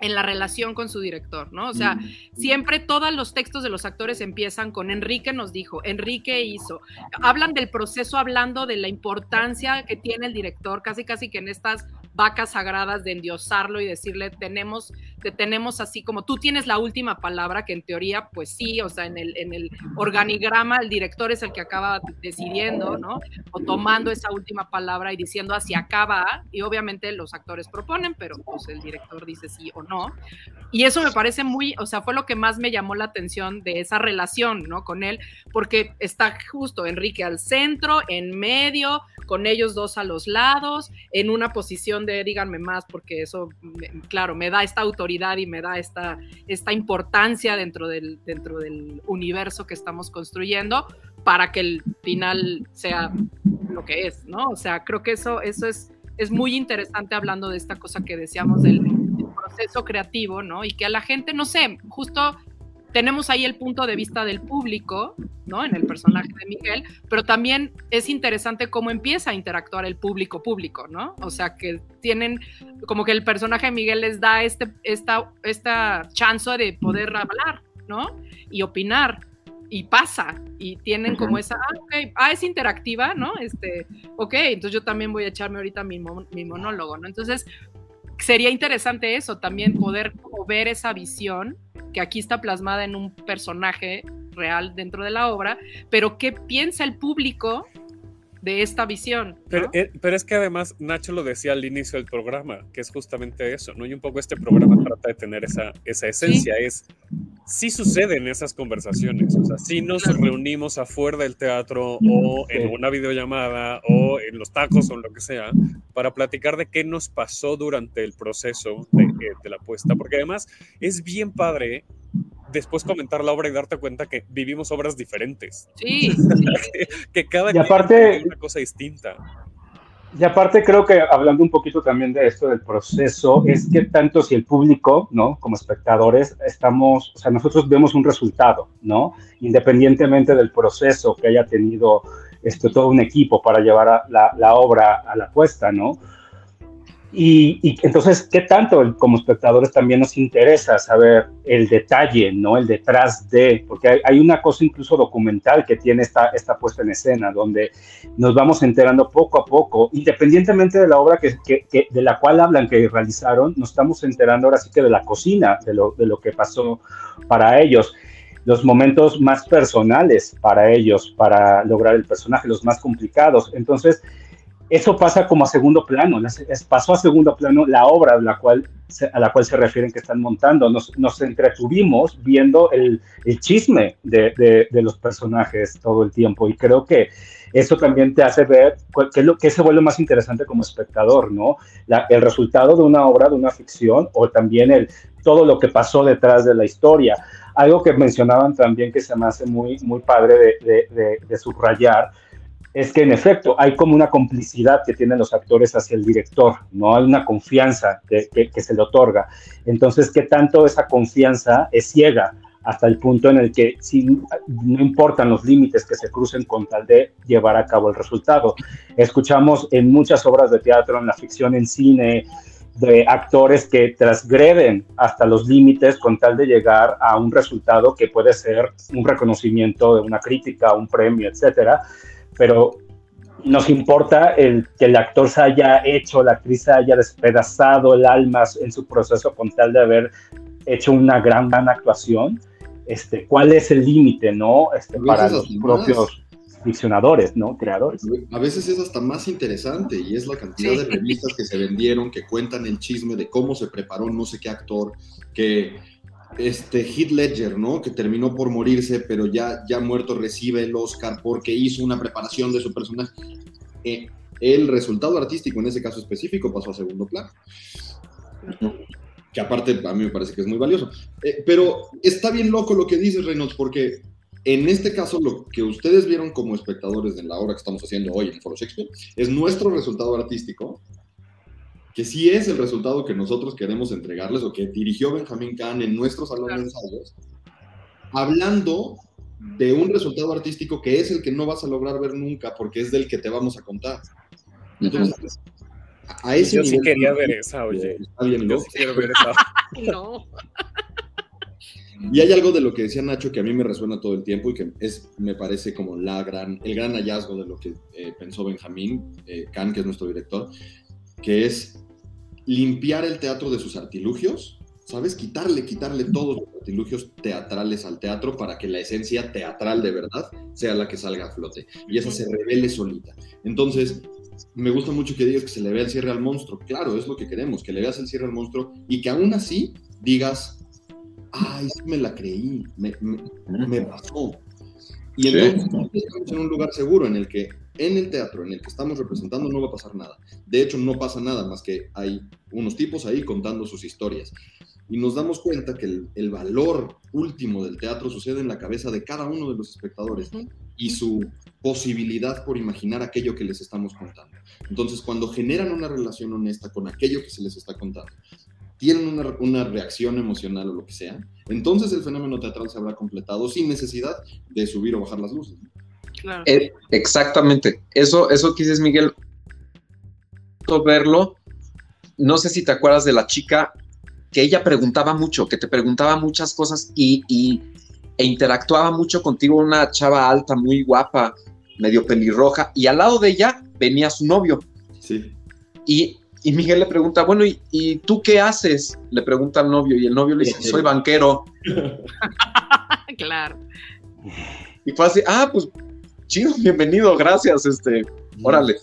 en la relación con su director, ¿no? O sea, mm. siempre todos los textos de los actores empiezan con Enrique nos dijo, Enrique hizo. Hablan del proceso hablando de la importancia que tiene el director, casi casi que en estas vacas sagradas de endiosarlo y decirle, tenemos, te tenemos así como tú tienes la última palabra, que en teoría, pues sí, o sea, en el, en el organigrama el director es el que acaba decidiendo, ¿no? O tomando esa última palabra y diciendo hacia acá va, y obviamente los actores proponen, pero pues el director dice sí o no. Y eso me parece muy, o sea, fue lo que más me llamó la atención de esa relación, ¿no? Con él, porque está justo Enrique al centro, en medio, con ellos dos a los lados, en una posición de díganme más, porque eso, claro, me da esta autoridad y me da esta, esta importancia dentro del, dentro del universo que estamos construyendo para que el final sea lo que es, ¿no? O sea, creo que eso, eso es, es muy interesante hablando de esta cosa que decíamos del, del proceso creativo, ¿no? Y que a la gente, no sé, justo tenemos ahí el punto de vista del público, ¿no? En el personaje de Miguel, pero también es interesante cómo empieza a interactuar el público público, ¿no? O sea, que tienen como que el personaje de Miguel les da este, esta, esta chance de poder hablar, ¿no? Y opinar. Y pasa, y tienen como esa, ah, ok, ah, es interactiva, ¿no? Este, ok, entonces yo también voy a echarme ahorita mi, mi monólogo, ¿no? Entonces, sería interesante eso, también poder ver esa visión que aquí está plasmada en un personaje real dentro de la obra, pero qué piensa el público de esta visión. Eh, pero, es que además Nacho lo decía al inicio del programa, que es justamente eso, ¿no? Y un poco este programa trata de tener esa, esa esencia, es, sí suceden esas conversaciones, o sea, sí nos reunimos afuera del teatro o en una videollamada o en los tacos o en lo que sea, para platicar de qué nos pasó durante el proceso de, de la puesta, porque además es bien padre después comentar la obra y darte cuenta que vivimos obras diferentes. Sí. que, cada y aparte, una cosa distinta. Y aparte creo que hablando un poquito también de esto del proceso, es que tanto si el público, ¿no? Como espectadores, estamos, o sea, nosotros vemos un resultado, ¿no? Independientemente del proceso que haya tenido esto, todo un equipo para llevar la, la obra a la puesta, ¿no? Y, entonces, ¿qué tanto como espectadores también nos interesa saber el detalle, ¿no? El detrás de, porque hay, una cosa incluso documental que tiene esta, esta puesta en escena, donde nos vamos enterando poco a poco, independientemente de la obra que, que, de la cual hablan, que realizaron, nos estamos enterando ahora sí que de la cocina, de lo, de lo que pasó para ellos los momentos más personales para ellos, para lograr el personaje, los más complicados. Entonces, eso pasa como a segundo plano, pasó a segundo plano la obra a la cual, a la cual se refieren que están montando. Nos, nos entretuvimos viendo el, el chisme de, de, los personajes todo el tiempo y creo que eso también te hace ver qué es lo que se vuelve más interesante como espectador, ¿no? el resultado de una obra, de una ficción o también el, todo lo que pasó detrás de la historia. Algo que mencionaban también que se me hace muy, muy padre de, de subrayar es que en efecto hay como una complicidad que tienen los actores hacia el director, no hay una confianza que, se le otorga. Entonces, ¿qué tanto esa confianza es ciega hasta el punto en el que si, no importan los límites que se crucen con tal de llevar a cabo el resultado? Escuchamos en muchas obras de teatro, en la ficción, en cine, de actores que transgreden hasta los límites con tal de llegar a un resultado que puede ser un reconocimiento de una crítica, un premio, etcétera pero nos importa el que el actor se haya hecho, la actriz haya despedazado el alma en su proceso con tal de haber hecho una gran, gran actuación. Este, ¿Cuál es el límite, no? Este, para los propios diccionadores, ¿no? Creadores. A veces es hasta más interesante y es la cantidad de revistas que se vendieron, que cuentan el chisme de cómo se preparó no sé qué actor, que este Heath Ledger, ¿no? Que terminó por morirse, pero ya, ya muerto recibe el Oscar porque hizo una preparación de su personaje. Eh, el resultado artístico en ese caso específico pasó a segundo plano. Que aparte a mí me parece que es muy valioso. Eh, pero está bien loco lo que dices, Reynolds, porque en este caso lo que ustedes vieron como espectadores de la obra que estamos haciendo hoy en Foro Shakespeare es nuestro resultado artístico que sí es el resultado que nosotros queremos entregarles o que dirigió Benjamín Kahn en nuestro salón de ensayos, hablando de un resultado artístico que es el que no vas a lograr ver nunca porque es del que te vamos a contar. Entonces, a ese Yo sí quería ver esa, oye. Yo sí quiero ver esa. no. Y hay algo de lo que decía Nacho que a mí me resuena todo el tiempo y que es, me parece como la gran, el gran hallazgo de lo que eh, pensó Benjamín eh, Kahn, que es nuestro director, que es limpiar el teatro de sus artilugios, ¿sabes? Quitarle, quitarle todos los artilugios teatrales al teatro para que la esencia teatral de verdad sea la que salga a flote y esa se revele solita. Entonces, me gusta mucho que digas que se le vea el cierre al monstruo. Claro, es lo que queremos, que le veas el cierre al monstruo y que aún así digas, ay, sí me la creí, me, me, pasó. Y entonces estamos en un lugar seguro en el que en el teatro en el que estamos representando no va a pasar nada. De hecho, no pasa nada más que hay unos tipos ahí contando sus historias. Y nos damos cuenta que el, valor último del teatro sucede en la cabeza de cada uno de los espectadores. y su posibilidad por imaginar aquello que les estamos contando. Entonces, cuando generan una relación honesta con aquello que se les está contando, tienen una, una, reacción emocional o lo que sea, entonces el fenómeno teatral se habrá completado sin necesidad de subir o bajar las luces. Claro. Eh, exactamente. Eso, eso que dices, Miguel, verlo, no sé si te acuerdas de la chica que ella preguntaba mucho, que te preguntaba muchas cosas y, y e interactuaba mucho contigo, una chava alta, muy guapa, medio pelirroja, y al lado de ella venía su novio. Sí. Y, y Miguel le pregunta, bueno, ¿y, ¿y, tú qué haces? Le pregunta al novio, y el novio le dice, soy banquero. claro. Y fue así, ah, pues chido, bienvenido, gracias, este, órale.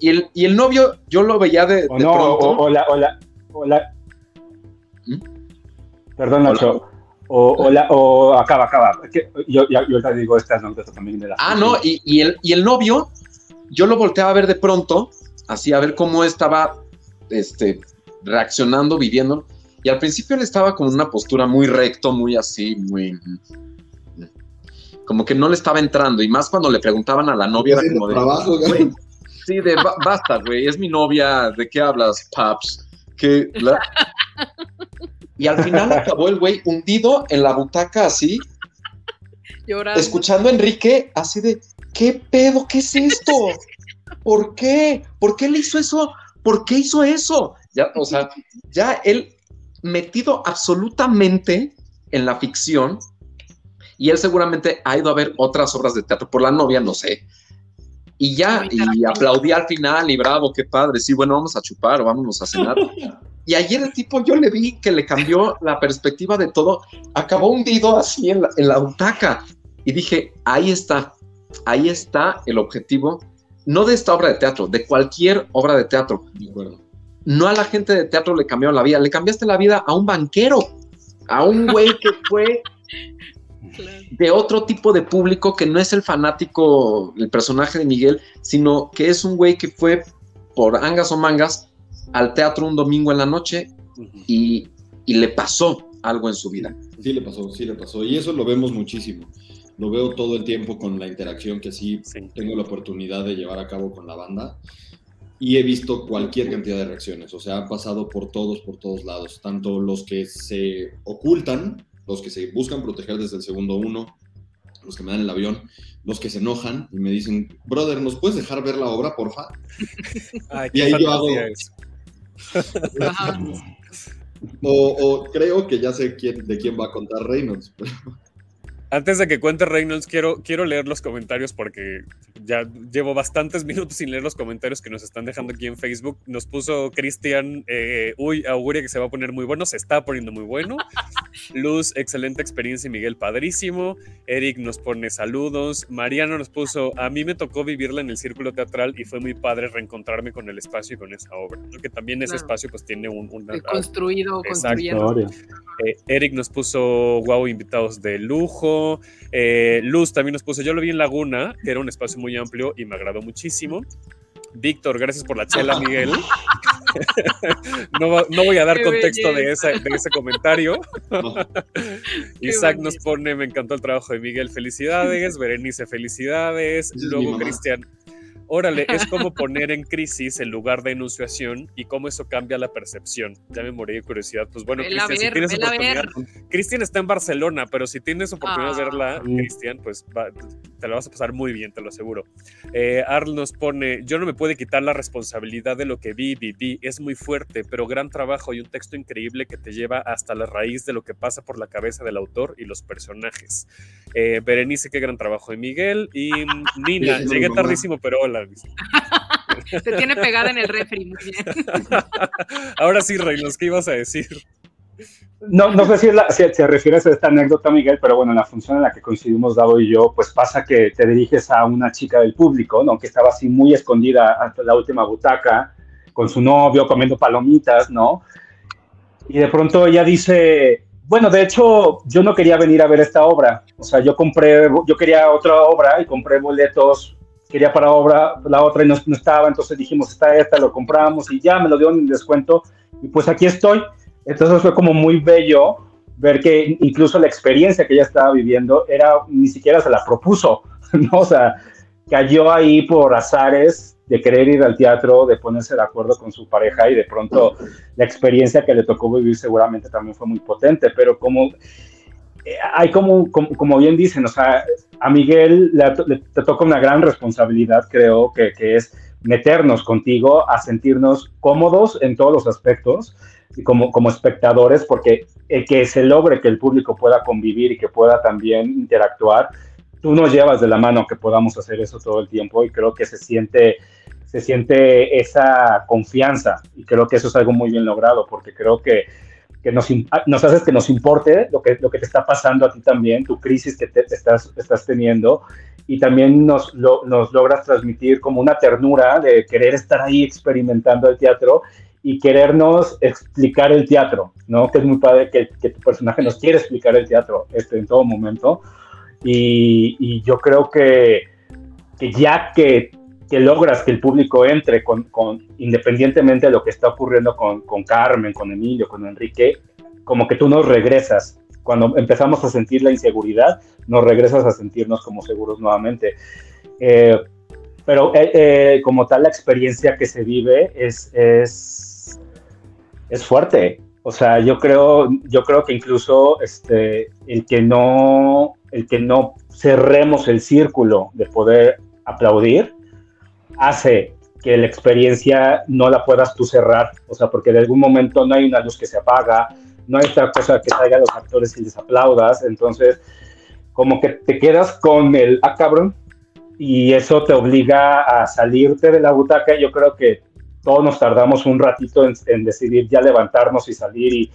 Y el, y el novio, yo lo veía de, de no, pronto. Hola, hola, hola. ¿Mm? Perdón, Nacho. O, o, la, o, acaba, acaba. Yo, yo, yo te digo esta anécdota también de la. Ah, no, y, y, el, y el novio, yo lo volteaba a ver de pronto, así a ver cómo estaba este, reaccionando, viviendo. Y al principio él estaba con una postura muy recto, muy así, muy. Como que no le estaba entrando. Y más cuando le preguntaban a la novia, era como de. Trabajo, güey. Sí, de basta, güey, es mi novia, ¿de qué hablas, paps? Que la... Y al final acabó el güey hundido en la butaca así, Llorando. escuchando a Enrique así de, ¿qué pedo? ¿Qué es esto? ¿Por qué? ¿Por qué le hizo eso? ¿Por qué hizo eso? Ya, o sea, ya él metido absolutamente en la ficción y él seguramente ha ido a ver otras obras de teatro por la novia, no sé. Y ya, y aplaudí al final y bravo, qué padre, sí, bueno, vamos a chupar, vámonos a cenar. Y ayer el tipo yo le vi que le cambió la perspectiva de todo, acabó hundido así en la, en la butaca. Y dije, ahí está, ahí está el objetivo, no de esta obra de teatro, de cualquier obra de teatro. De acuerdo. No a la gente de teatro le cambió la vida, le cambiaste la vida a un banquero, a un güey que fue de otro tipo de público que no es el fanático, el personaje de Miguel, sino que es un güey que fue por angas o mangas al teatro un domingo en la noche y, y, le pasó algo en su vida. Sí le pasó, sí le pasó. Y eso lo vemos muchísimo. Lo veo todo el tiempo con la interacción que sí, sí. tengo la oportunidad de llevar a cabo con la banda. Y he visto cualquier cantidad de reacciones. O sea, han pasado por todos, por todos lados. Tanto los que se ocultan, los que se buscan proteger desde el segundo uno, los que me dan el avión, los que se enojan y me dicen, brother, ¿nos puedes dejar ver la obra, porfa? Ay, y ahí yo hago, o, o, creo que ya sé quién, de quién va a contar Reynolds. Pero... Antes de que cuente Reynolds, quiero, quiero leer los comentarios porque ya llevo bastantes minutos sin leer los comentarios que nos están dejando aquí en Facebook. Nos puso Cristian, eh, uy, auguria que se va a poner muy bueno, se está poniendo muy bueno. Luz, excelente experiencia, Miguel, padrísimo. Eric nos pone saludos. Mariano nos puso, a mí me tocó vivirla en el círculo teatral y fue muy padre reencontrarme con el espacio y con esa obra. ¿no? Que también ese claro. espacio pues tiene un... Una, construido, construyendo. Eh, Eric nos puso, wow, invitados de lujo. Eh, Luz también nos puso, yo lo vi en Laguna, que era un espacio muy amplio y me agradó muchísimo. Víctor, gracias por la chela, Miguel. no, no, voy a dar Qué contexto de, esa, de, ese comentario. Isaac nos pone, me encantó el trabajo de Miguel, felicidades. Berenice, felicidades. Luego Cristian, órale, es como poner en crisis el lugar de enunciación y cómo eso cambia la percepción. Ya me morí de curiosidad. Pues bueno, Cristian, si tienes oportunidad. Cristian está en Barcelona, pero si tienes oportunidad ah. de verla, Cristian, pues va, te la vas a pasar muy bien, te lo aseguro. Eh, Arl nos pone: Yo no me puedo quitar la responsabilidad de lo que vi, viví. Es muy fuerte, pero gran trabajo y un texto increíble que te lleva hasta la raíz de lo que pasa por la cabeza del autor y los personajes. Eh, Berenice, qué gran trabajo de Miguel. Y Nina, llegué tardísimo, pero hola. Te tiene pegada en el refri, muy bien. Ahora sí, Reynolds, ¿qué ibas a decir? No, no sé si, la, si, si refieres a esta anécdota, Miguel, pero bueno, en la función en la que coincidimos Davo y yo, pues pasa que te diriges a una chica del público, ¿no? Que estaba así muy escondida hasta la última butaca, con su novio, comiendo palomitas, ¿no? Y de pronto ella dice, bueno, de hecho, yo no quería venir a ver esta obra. O sea, yo compré, yo quería otra obra y compré boletos quería para obra, la otra y no, no, estaba, entonces dijimos, está esta, lo compramos y ya me lo dio en descuento y pues aquí estoy. Entonces fue como muy bello ver que incluso la experiencia que ella estaba viviendo era, ni siquiera se la propuso, ¿no? O sea, cayó ahí por azares de querer ir al teatro, de ponerse de acuerdo con su pareja y de pronto la experiencia que le tocó vivir seguramente también fue muy potente, pero como hay como, como, bien dicen, o sea, a Miguel le, te toca una gran responsabilidad, creo, que, que, es meternos contigo a sentirnos cómodos en todos los aspectos como, como espectadores, porque que se logre que el público pueda convivir y que pueda también interactuar, tú nos llevas de la mano que podamos hacer eso todo el tiempo y creo que se siente, se siente esa confianza y creo que eso es algo muy bien logrado porque creo que, que nos, nos haces que nos importe lo que, lo que te está pasando a ti también, tu crisis que te, estás, estás teniendo y también nos, nos logras transmitir como una ternura de querer estar ahí experimentando el teatro y querernos explicar el teatro, ¿no? Que es muy padre que, que tu personaje nos quiere explicar el teatro este, en todo momento. Y, yo creo que, que ya que, que, logras que el público entre con, con, independientemente de lo que está ocurriendo con, con Carmen, con Emilio, con Enrique, como que tú nos regresas. Cuando empezamos a sentir la inseguridad, nos regresas a sentirnos como seguros nuevamente. Eh, pero eh, eh, como tal, la experiencia que se vive es, es, es fuerte. O sea, yo creo, yo creo que incluso este, el que no el que no cerremos el círculo de poder aplaudir, hace que la experiencia no la puedas tú cerrar, o sea, porque de algún momento no hay una luz que se apaga, no hay otra cosa que salga a los actores y les aplaudas, entonces como que te quedas con el, ah, cabrón, y eso te obliga a salirte de la butaca, yo creo que todos nos tardamos un ratito en, decidir ya levantarnos y salir y,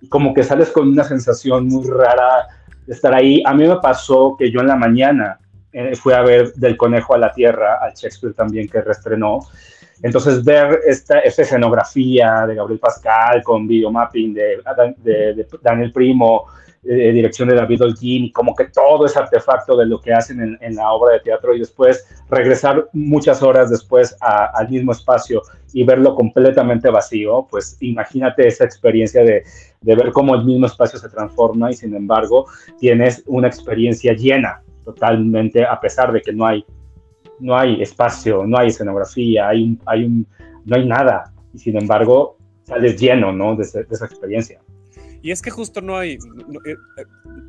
y como que sales con una sensación muy rara estar ahí. A mí me pasó que yo en la mañana eh, fui a ver Del Conejo a la Tierra, al Shakespeare también que reestrenó. Entonces, ver esta, esta escenografía de Gabriel Pascal con videomapping de, de, de Daniel Primo, eh, dirección de David Holguín, y como que todo ese artefacto de lo que hacen en, la obra de teatro y después regresar muchas horas después al mismo espacio y verlo completamente vacío, pues imagínate esa experiencia de, de ver cómo el mismo espacio se transforma y sin embargo tienes una experiencia llena totalmente a pesar de que no hay no hay espacio, no hay escenografía, hay, hay un, no hay nada y sin embargo sales lleno ¿no? de, esa experiencia. Y es que justo no hay, eh, eh,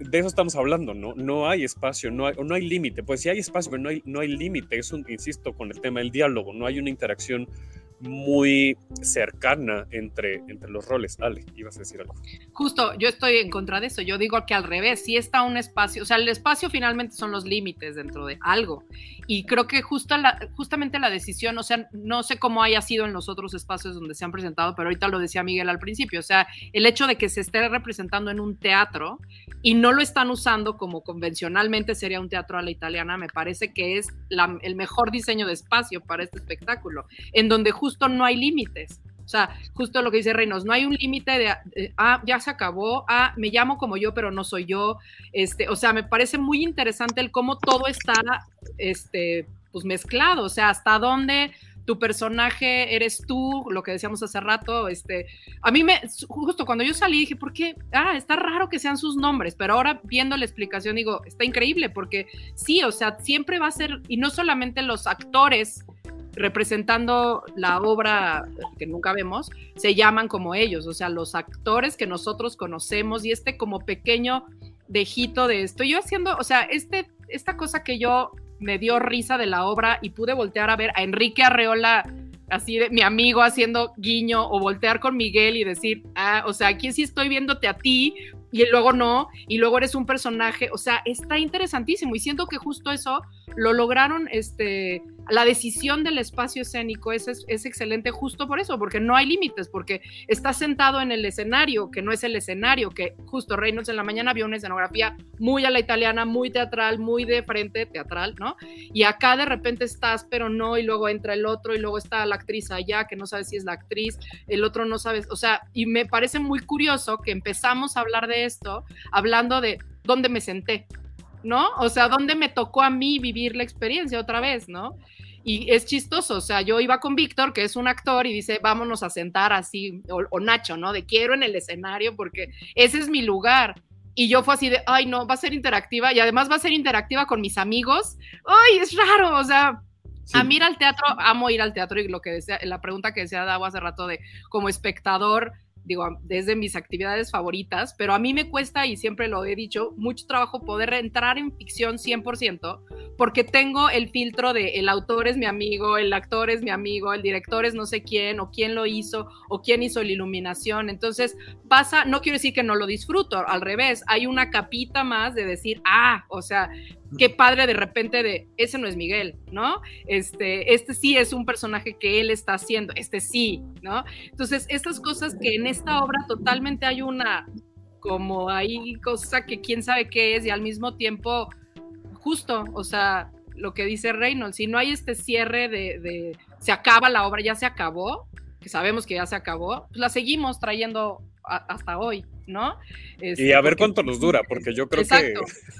de eso estamos hablando, ¿no? No hay espacio, no hay, no hay límite. Pues sí hay espacio, pero no hay, no hay límite. Eso, insisto, con el tema del diálogo, no hay una interacción muy cercana entre, entre los roles. Ale, ibas a decir algo. Justo, yo estoy en contra de eso. Yo digo que al revés, si está un espacio, o sea, el espacio finalmente son los límites dentro de algo. Y creo que justo la, justamente la decisión, o sea, no sé cómo haya sido en los otros espacios donde se han presentado, pero ahorita lo decía Miguel al principio, o sea, el hecho de que se esté representando en un teatro y no lo están usando como convencionalmente sería un teatro a la italiana, me parece que es el mejor diseño de espacio para este espectáculo, en donde justo justo no hay límites. O sea, justo lo que dice Reinos, no hay un límite de, ah, ya se acabó, ah, me llamo como yo, pero no soy yo. Este, o sea, me parece muy interesante el cómo todo está, este, pues mezclado, o sea, hasta dónde tu personaje eres tú, lo que decíamos hace rato, este, a mí me, justo cuando yo salí dije, ¿por qué? Ah, está raro que sean sus nombres, pero ahora viendo la explicación digo, está increíble porque sí, o sea, siempre va a ser, y no solamente los actores, representando la obra que nunca vemos, se llaman como ellos, o sea, los actores que nosotros conocemos y este como pequeño dejito de esto. Yo haciendo, o sea, este, esta cosa que yo me dio risa de la obra y pude voltear a ver a Enrique Arreola, así de mi amigo haciendo guiño, o voltear con Miguel y decir, ah, o sea, aquí sí estoy viéndote a ti, y luego no, y luego eres un personaje, o sea, está interesantísimo y siento que justo eso lo lograron, este, la decisión del espacio escénico es, es, excelente justo por eso, porque no hay límites, porque estás sentado en el escenario, que no es el escenario, que justo Reynolds en la mañana vio una escenografía muy a la italiana, muy teatral, muy de frente, teatral, ¿no? Y acá de repente estás, pero no, y luego entra el otro, y luego está la actriz allá, que no sabes si es la actriz, el otro no sabes, o sea, y me parece muy curioso que empezamos a hablar de esto hablando de dónde me senté, ¿no? O sea, dónde me tocó a mí vivir la experiencia otra vez, ¿no? y es chistoso, o sea, yo iba con Víctor, que es un actor, y dice, vámonos a sentar así, o, Nacho, ¿no? De quiero en el escenario porque ese es mi lugar. Y yo fue así de, ay, no, va a ser interactiva y además va a ser interactiva con mis amigos. Ay, es raro, o sea, a mí ir al teatro, amo ir al teatro y lo que decía, la pregunta que decía Davo hace rato de como espectador, digo, desde mis actividades favoritas, pero a mí me cuesta, y siempre lo he dicho, mucho trabajo poder entrar en ficción 100%, porque tengo el filtro de el autor es mi amigo, el actor es mi amigo, el director es no sé quién, o quién lo hizo, o quién hizo la iluminación. Entonces pasa, no quiero decir que no lo disfruto, al revés, hay una capita más de decir, ah, o sea, qué padre de repente de, ese no es Miguel, ¿no? Este, este sí es un personaje que él está haciendo, este sí, ¿no? Entonces, estas cosas que en esta obra totalmente hay una, como hay cosa que quién sabe qué es y al mismo tiempo, justo, o sea, lo que dice Reynolds, si no hay este cierre de, de se acaba la obra, ya se acabó, que sabemos que ya se acabó, pues la seguimos trayendo hasta hoy, ¿no? y este, a ver cuánto nos dura, porque yo creo que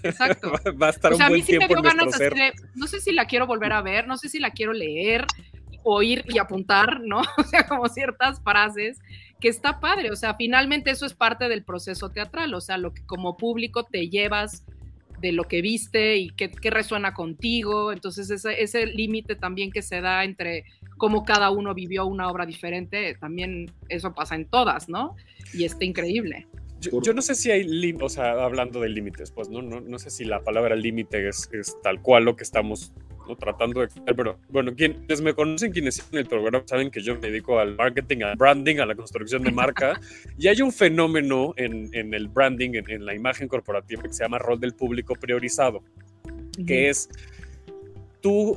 exacto. va a estar un buen tiempo en nuestro ser. no sé si la quiero volver a ver, no sé si la quiero leer, oír y apuntar, ¿no? O sea, como ciertas frases que está padre, o sea, finalmente eso es parte del proceso teatral, o sea, lo que como público te llevas de lo que viste y qué, resuena contigo, entonces ese, ese límite también que se da entre cómo cada uno vivió una obra diferente, también eso pasa en todas, ¿no? Y está increíble. Yo, no sé si hay, o sea, hablando de límites, pues no, no, no sé si la palabra límite es, es, tal cual lo que estamos tratando de... Pero bueno, quienes me conocen, quienes en el programa, saben que yo me dedico al marketing, al branding, a la construcción de marca. y hay un fenómeno en, en el branding, en, en, la imagen corporativa, que se llama rol del público priorizado, que es tú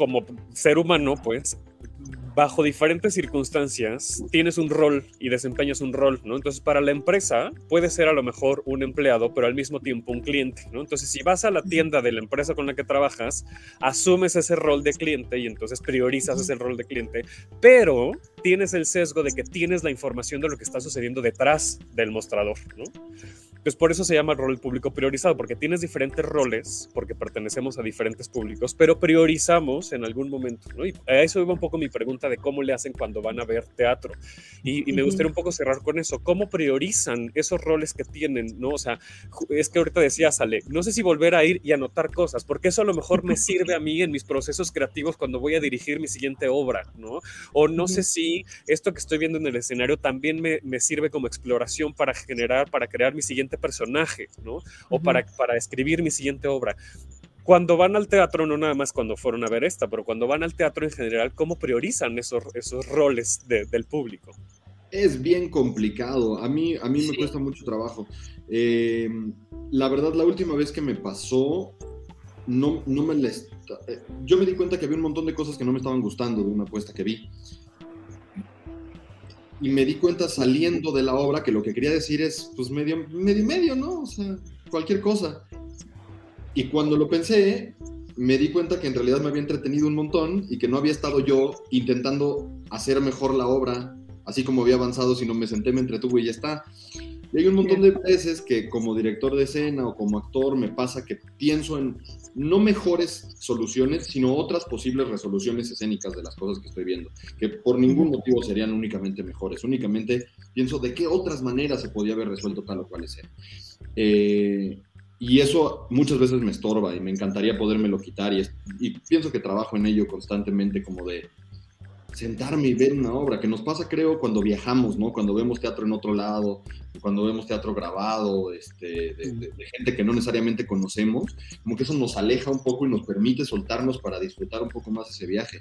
como ser humano, pues, bajo diferentes circunstancias tienes un rol y desempeñas un rol, ¿no? Entonces, para la empresa puede ser a lo mejor un empleado, pero al mismo tiempo un cliente, ¿no? Entonces, si vas a la tienda de la empresa con la que trabajas, asumes ese rol de cliente y entonces priorizas ese rol de cliente, pero tienes el sesgo de que tienes la información de lo que está sucediendo detrás del mostrador, ¿no? Pues por eso se llama el rol público priorizado, porque tienes diferentes roles, porque pertenecemos a diferentes públicos, pero priorizamos en algún momento, ¿no? Y a eso iba un poco mi pregunta de cómo le hacen cuando van a ver teatro. Y, me gustaría un poco cerrar con eso. ¿Cómo priorizan esos roles que tienen, no? O sea, es que ahorita decía Sale, no sé si volver a ir y anotar cosas, porque eso a lo mejor me sirve a mí en mis procesos creativos cuando voy a dirigir mi siguiente obra, ¿no? O no sé si esto que estoy viendo en el escenario también me, me sirve como exploración para generar, para crear mi siguiente personaje, ¿no? O para, para escribir mi siguiente obra. Cuando van al teatro, no nada más cuando fueron a ver esta, pero cuando van al teatro en general, ¿cómo priorizan esos, esos roles del público? Es bien complicado. A mí, a mí me cuesta mucho trabajo. Em, la verdad, la última vez que me pasó, no, no me les... Eh, yo me di cuenta que había un montón de cosas que no me estaban gustando de una apuesta que vi y me di cuenta saliendo de la obra que lo que quería decir es, pues medio, medio, medio, ¿no? O sea, cualquier cosa. Y cuando lo pensé, me di cuenta que en realidad me había entretenido un montón y que no había estado yo intentando hacer mejor la obra, así como había avanzado, sino me senté, me entretuvo y ya está. Y hay un montón de veces que como director de escena o como actor me pasa que pienso en no mejores soluciones, sino otras posibles resoluciones escénicas de las cosas que estoy viendo, que por ningún motivo serían únicamente mejores, únicamente pienso de qué otras maneras se podía haber resuelto tal o cual escena. Eh, y eso muchas veces me estorba y me encantaría podérmelo quitar y, y pienso que trabajo en ello constantemente como de sentarme y ver una obra, que nos pasa creo cuando viajamos, ¿no? Cuando vemos teatro en otro lado, cuando vemos teatro grabado, este, de, gente que no necesariamente conocemos, como que eso nos aleja un poco y nos permite soltarnos para disfrutar un poco más ese viaje.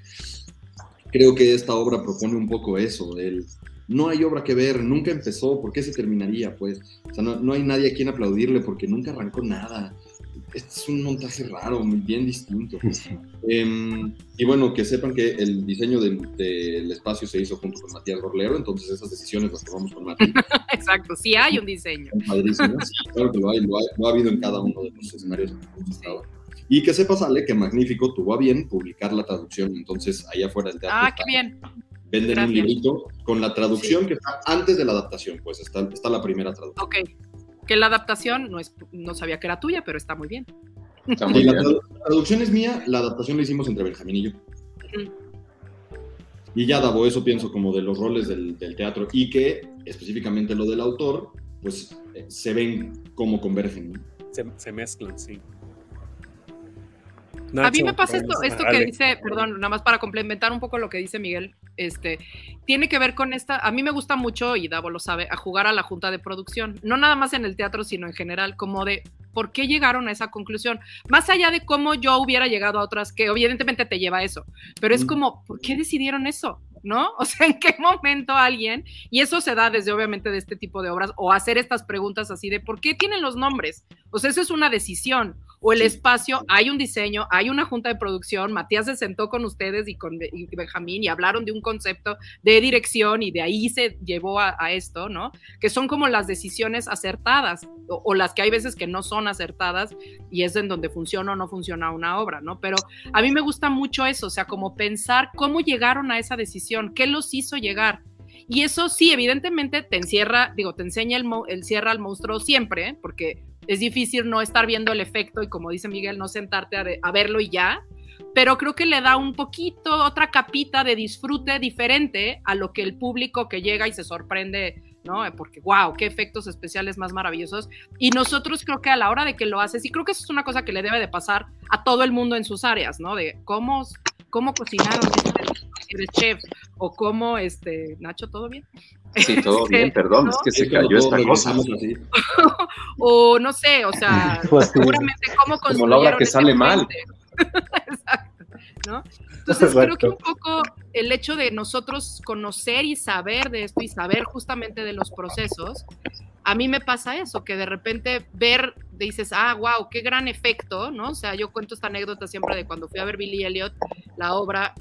Creo que esta obra propone un poco eso, del no hay obra que ver, nunca empezó, ¿por qué se terminaría? Pues, o sea, no, no hay nadie a quien aplaudirle porque nunca arrancó nada este es un montaje raro, muy bien distinto. Em, y bueno, que sepan que el diseño del, espacio se hizo junto con Matías Gorlero, entonces esas decisiones las tomamos con Matías. Exacto, sí hay un diseño. claro que lo hay, lo, ha, habido en cada uno de los escenarios en hemos estado. Y que sepa, Ale, que Magnífico tuvo a bien publicar la traducción, entonces allá afuera del teatro. Ah, qué bien. Venden un librito con la traducción que está antes de la adaptación, pues está, está la primera traducción. Ok que la adaptación no, es, no sabía que era tuya, pero está muy bien. la traducción es mía, la adaptación la hicimos entre Benjamín y yo. Y ya Davo, eso pienso como de los roles del, teatro y que específicamente lo del autor, pues eh, se ven como convergen. Se, mezclan, sí. a mí me pasa esto, esto que dice, perdón, nada más para complementar un poco lo que dice Miguel, este, tiene que ver con esta, a mí me gusta mucho, y Davo lo sabe, a jugar a la junta de producción, no nada más en el teatro, sino en general, como de por qué llegaron a esa conclusión, más allá de cómo yo hubiera llegado a otras, que evidentemente te lleva a eso, pero es como, ¿por qué decidieron eso? ¿No? O sea, ¿en qué momento alguien, y eso se da desde obviamente de este tipo de obras, o hacer estas preguntas así de, ¿por qué tienen los nombres? O sea, eso es una decisión, o el espacio, hay un diseño, hay una junta de producción, Matías se sentó con ustedes y con Benjamín y hablaron de un concepto de dirección y de ahí se llevó a, esto, ¿no? Que son como las decisiones acertadas o, las que hay veces que no son acertadas y es en donde funciona o no funciona una obra, ¿no? Pero a mí me gusta mucho eso, o sea, como pensar cómo llegaron a esa decisión, qué los hizo llegar. Y eso sí, evidentemente te encierra, digo, te enseña el, el cierra al monstruo siempre, ¿eh? porque es difícil no estar viendo el efecto y como dice Miguel, no sentarte a, verlo y ya, pero creo que le da un poquito, otra capita de disfrute diferente a lo que el público que llega y se sorprende, ¿no? Porque, wow, qué efectos especiales más maravillosos. Y nosotros creo que a la hora de que lo haces, y creo que eso es una cosa que le debe de pasar a todo el mundo en sus áreas, ¿no? De cómo, cómo cocinaron, si eres chef, o cómo, este, Nacho, ¿todo bien? Sí, todo bien, perdón, es que se cayó esta cosa. o no sé, o sea, pues seguramente cómo Como la obra que sale mal. Exacto, ¿no? Entonces creo que un poco el hecho de nosotros conocer y saber de esto y saber justamente de los procesos, a mí me pasa eso, que de repente ver, dices, ah, wow, qué gran efecto, ¿no? O sea, yo cuento esta anécdota siempre de cuando fui a ver Billy Elliot, la obra,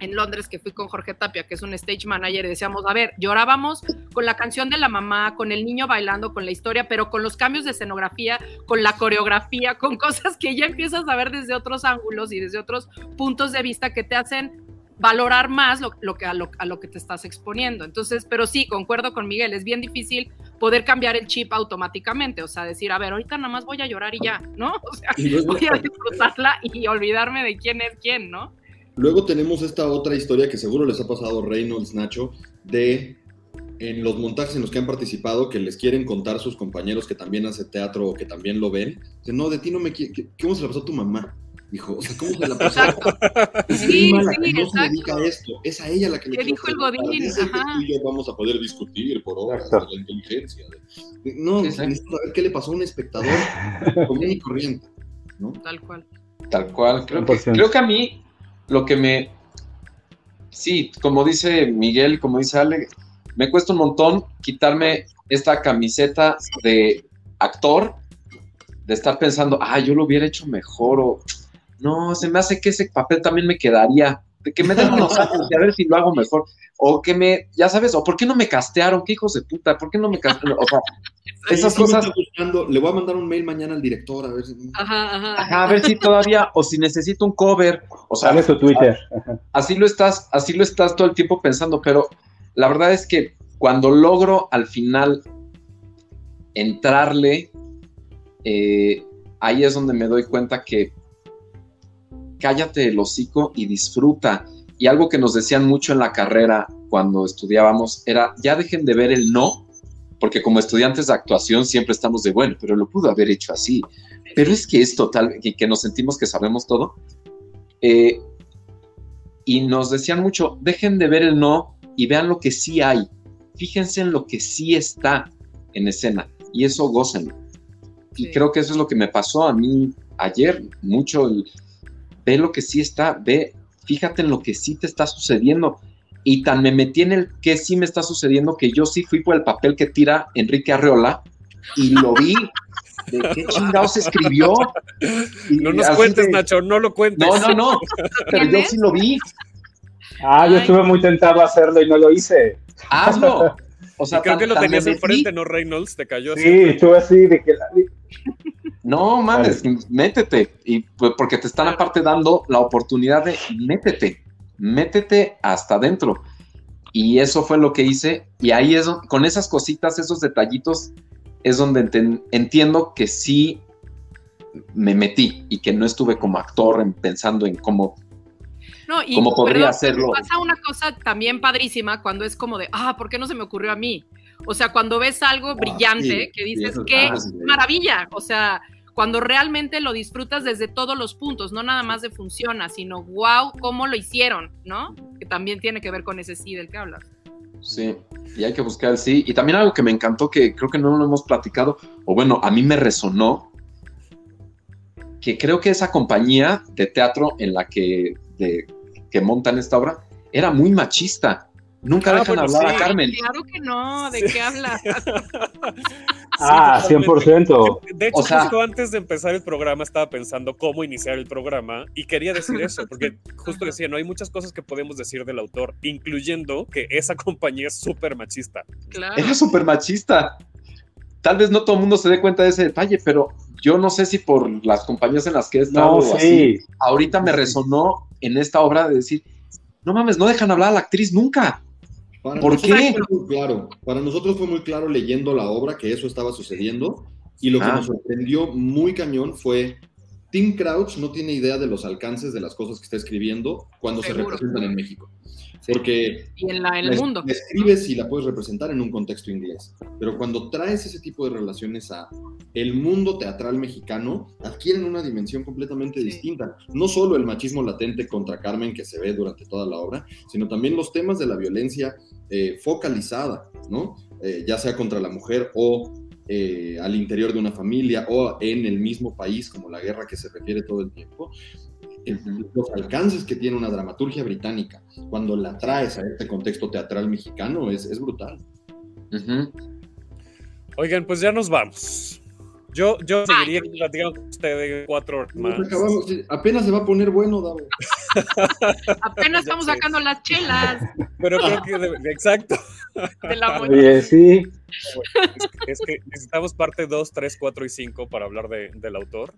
en Londres que fui con Jorge Tapia, que es un stage manager, y decíamos, a ver, llorábamos con la canción de la mamá, con el niño bailando, con la historia, pero con los cambios de escenografía, con la coreografía, con cosas que ya empiezas a ver desde otros ángulos y desde otros puntos de vista que te hacen valorar más lo, que, a, lo, a lo que te estás exponiendo. Entonces, pero sí, concuerdo con Miguel, es bien difícil poder cambiar el chip automáticamente, o sea, decir, a ver, ahorita nada más voy a llorar y ya, ¿no? O sea, voy a disfrutarla y olvidarme de quién es quién, ¿no? Luego tenemos esta otra historia que seguro les ha pasado Reynolds, Nacho, de en los montajes en los que han participado que les quieren contar sus compañeros que también hace teatro o que también lo ven. Dicen, no, de ti no me quiere. ¿Cómo se la pasó a tu mamá? Dijo, o sea, ¿cómo se la pasó? Es sí, la que no se dedica a esto. Es a ella la que le dijo el Godín. Ajá. tú y yo vamos a poder discutir por obras de la inteligencia. No, necesito saber qué le pasó a un espectador común y corriente. ¿no? Tal cual. Tal cual. Creo que, creo que a mí lo que me... Sí, como dice Miguel, como dice Ale, me cuesta un montón quitarme esta camiseta de actor, de estar pensando, ah, yo lo hubiera hecho mejor, o no, se me hace que ese papel también me quedaría, de que me den unos años y a ver si lo hago mejor, o que me, ya sabes, o por qué no me castearon, qué hijos de puta, por qué no me castearon, o sea, esas cosas. Le voy a mandar un mail mañana al director a ver si. Ajá, ajá. a ver si todavía, o si necesito un cover. O sea, tu Twitter. Así lo estás, así lo estás todo el tiempo pensando, pero la verdad es que cuando logro al final entrarle, eh, ahí es donde me doy cuenta que cállate el hocico y disfruta. Y algo que nos decían mucho en la carrera cuando estudiábamos era, ya dejen de ver el no porque como estudiantes de actuación siempre estamos de, bueno, pero lo pudo haber hecho así, pero es que es total, y que nos sentimos que sabemos todo. Eh, y nos decían mucho, dejen de ver el no y vean lo que sí hay, fíjense en lo que sí está en escena, y eso gocen. Y creo que eso es lo que me pasó a mí ayer, mucho, ve lo que sí está, ve, fíjate en lo que sí te está sucediendo y tan me metí en el que sí me está sucediendo que yo sí fui por el papel que tira Enrique Arreola y lo vi. ¿De qué chingados escribió? no nos cuentes, Nacho, no lo cuentes. No, no, no. Pero yo sí lo vi. Ah, yo estuve muy tentado a hacerlo y no lo hice. Hazlo. O sea, creo que lo tenías enfrente, ¿no, Reynolds? Te cayó así. Sí, estuve así de que No, mames, métete. Y pues, porque te están aparte dando la oportunidad de métete métete hasta adentro. Y eso fue lo que hice. Y ahí es con esas cositas, esos detallitos, es donde entiendo que sí me metí y que no estuve como actor pensando en cómo no, y, ¿Cómo podría hacerlo? Pasa una cosa también padrísima cuando es como de, ah, ¿por qué no se me ocurrió a mí? O sea, cuando ves algo ah, brillante que dices, qué maravilla. O sea, cuando realmente lo disfrutas desde todos los puntos, no nada más de funciona, sino wow, cómo lo hicieron, ¿no? Que también tiene que ver con ese sí del que hablas. Sí, y hay que buscar el sí. Y también algo que me encantó, que creo que no lo hemos platicado, o bueno, a mí me resonó, que creo que esa compañía de teatro en la que, que montan esta obra era muy machista. Nunca ah, dejan hablar a Carmen. Claro que no, ¿de qué hablas? ah, 100%. De hecho, justo antes de empezar el programa estaba pensando cómo iniciar el programa y quería decir eso, porque justo decía, no hay muchas cosas que podemos decir del autor, incluyendo que esa compañía es súper machista. Claro. Era súper machista. Tal vez no todo el mundo se dé cuenta de ese detalle, pero yo no sé si por las compañías en las que he estado así, ahorita me resonó en esta obra de decir, no mames, no dejan hablar a la actriz nunca. ¿Por qué? claro, para nosotros fue muy claro leyendo la obra que eso estaba sucediendo y lo que ah. nos sorprendió muy cañón fue Tim Crouch no tiene idea de los alcances de las cosas que está escribiendo cuando se representan en México. Porque y en, el mundo. La escribes y la puedes representar en un contexto inglés, pero cuando traes ese tipo de relaciones a el mundo teatral mexicano, adquieren una dimensión completamente distinta. No solo el machismo latente contra Carmen que se ve durante toda la obra, sino también los temas de la violencia eh, focalizada, ¿no? Eh, ya sea contra la mujer o eh, al interior de una familia o en el mismo país, como la guerra que se refiere todo el tiempo los alcances que tiene una dramaturgia británica cuando la traes a este contexto teatral mexicano es, es brutal. Oigan, pues ya nos vamos. Yo, yo seguiría platicando con ustedes cuatro horas más. apenas se va a poner bueno, Davo. apenas estamos sacando las chelas. Pero creo que, exacto. De la Oye, sí. Es, que necesitamos parte 2, 3, 4 y 5 para hablar de, del autor.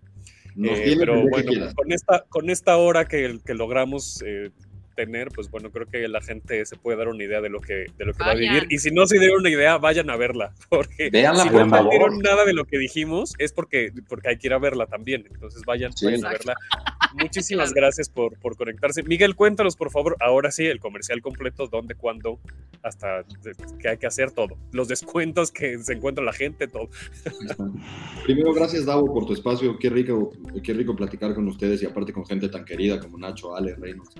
Eh, pero bueno, con esta, con esta hora que, que logramos eh, tener, pues bueno, creo que la gente se puede dar una idea de lo que, de lo que va a vivir. Y si no se dieron una idea, vayan a verla, porque si no entendieron nada de lo que dijimos, es porque, porque hay que ir a verla también. Entonces vayan, vayan a verla. Muchísimas gracias por, por conectarse. Miguel, cuéntanos, por favor, ahora sí, el comercial completo, dónde, cuándo, hasta que hay que hacer todo. Los descuentos que se encuentra la gente, todo. Primero, gracias, Davo, por tu espacio. Qué rico, qué rico platicar con ustedes y aparte con gente tan querida como Nacho, Ale, Reynolds.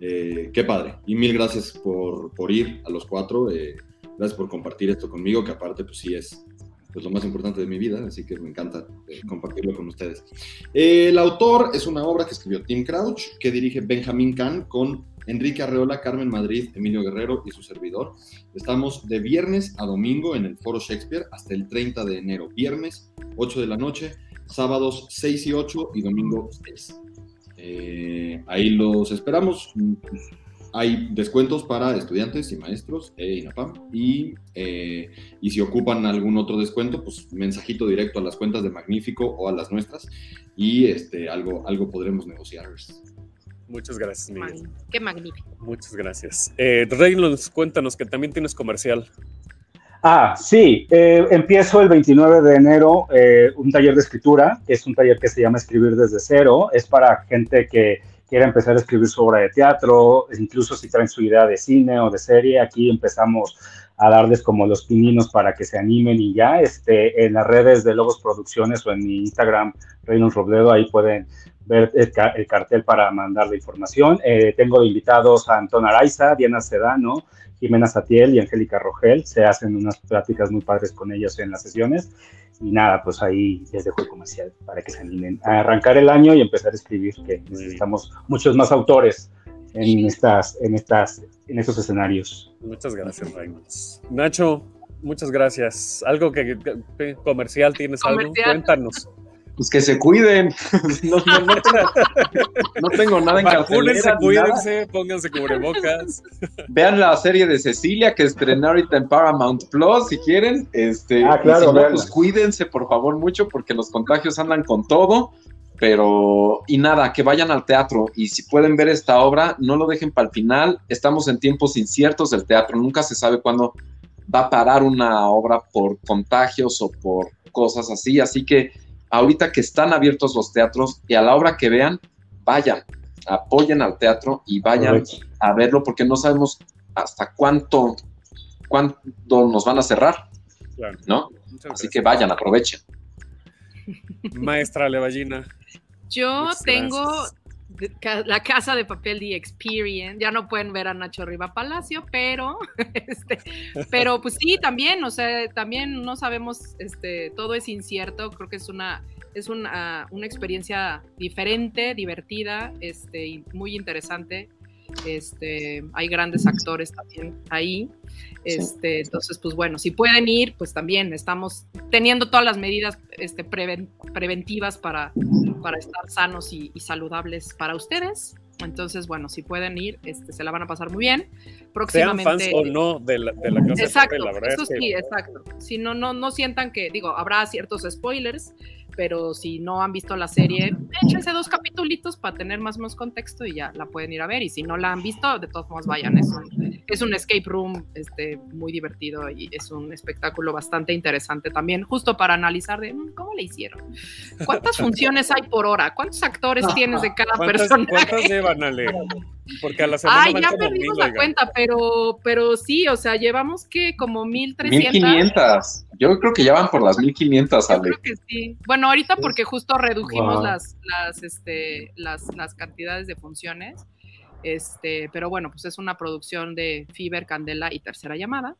Eh, qué padre. Y mil gracias por, por ir a los cuatro. Eh, gracias por compartir esto conmigo, que aparte, pues sí es pues, lo más importante de mi vida, así que me encanta eh, compartirlo con ustedes. el autor es una obra que escribió Tim Crouch, que dirige Benjamin Kahn con Enrique Arreola, Carmen Madrid, Emilio Guerrero y su servidor. Estamos de viernes a domingo en el Foro Shakespeare hasta el 30 de enero. Viernes, 8 de la noche, sábados 6 y 8 y domingo 6. Eh, ahí los esperamos. Hay descuentos para estudiantes y maestros e INAPAM. Y, eh, y si ocupan algún otro descuento, pues mensajito directo a las cuentas de Magnífico o a las nuestras. Y este, algo, algo podremos negociar. Muchas gracias, Miguel. Qué magnífico. Muchas gracias. Eh, Reynolds, cuéntanos que también tienes comercial. Ah, sí, eh, empiezo el 29 de enero eh, un taller de escritura, es un taller que se llama Escribir desde cero, es para gente que quiera empezar a escribir su obra de teatro, incluso si traen su idea de cine o de serie, aquí empezamos a darles como los pininos para que se animen y ya, este, en las redes de Lobos Producciones o en mi Instagram, Reynolds Robledo, ahí pueden ver el, cartel para mandar la información. Eh, tengo invitados a Antón Araiza, Diana Sedano, Jimena Satiel y Angélica Rogel. Se hacen unas pláticas muy padres con ellos en las sesiones. Y nada, pues ahí les dejo el comercial para que se animen a arrancar el año y empezar a escribir, que necesitamos muchos más autores en estas, en estas, en estos escenarios. Muchas gracias, Raymond. Nacho, muchas gracias. Algo que, comercial tienes algo, cuéntanos pues que se cuiden. No, tengo, nada en cartelera. cuídense, pónganse cubrebocas. Vean la serie de Cecilia que estrenó ahorita en Paramount Plus si quieren. Este, ah, claro, pues cuídense por favor mucho porque los contagios andan con todo. Pero, y nada, que vayan al teatro y si pueden ver esta obra, no lo dejen para el final. Estamos en tiempos inciertos del teatro, nunca se sabe cuándo va a parar una obra por contagios o por cosas así. Así que ahorita que están abiertos los teatros y a la obra que vean, vayan, apoyen al teatro y vayan a verlo porque no sabemos hasta cuánto, cuánto nos van a cerrar, ¿no? Así que vayan, aprovechen. Maestra Levallina. Yo tengo la casa de papel The Experience. Ya no pueden ver a Nacho Riva Palacio, pero, este, pero pues sí, también, o sea, también no sabemos, este, todo es incierto. Creo que es una, es una, una experiencia diferente, divertida, este, muy interesante. Este, hay grandes actores también ahí. Este, entonces, pues bueno, si pueden ir, pues también estamos teniendo todas las medidas este, preventivas para, para estar sanos y, saludables para ustedes. Entonces, bueno, si pueden ir, este, se la van a pasar muy bien. Próximamente. Sean fans o no de la, de la casa Exacto, eso sí, exacto. Si no, no, no sientan que, digo, habrá ciertos spoilers, pero si no han visto la serie, échense dos capítulos para tener más o menos contexto y ya la pueden ir a ver. Y si no la han visto, de todos modos vayan. Es un, es un escape room este, muy divertido y es un espectáculo bastante interesante también, justo para analizar de mm, cómo le hicieron. ¿Cuántas funciones hay por hora? ¿Cuántos actores tienes de cada persona? ¿Cuántas llevan a leer? Porque a la semana Ay, ya perdimos la cuenta, pero, pero sí, o sea, llevamos que como 1300. 1500. Yo creo que ya van por las 1500, Ale. Yo creo que sí. Bueno, ahorita porque justo redujimos las, las, este, las, las cantidades de funciones. Este, pero bueno, pues es una producción de Fiber, Candela y Tercera Llamada.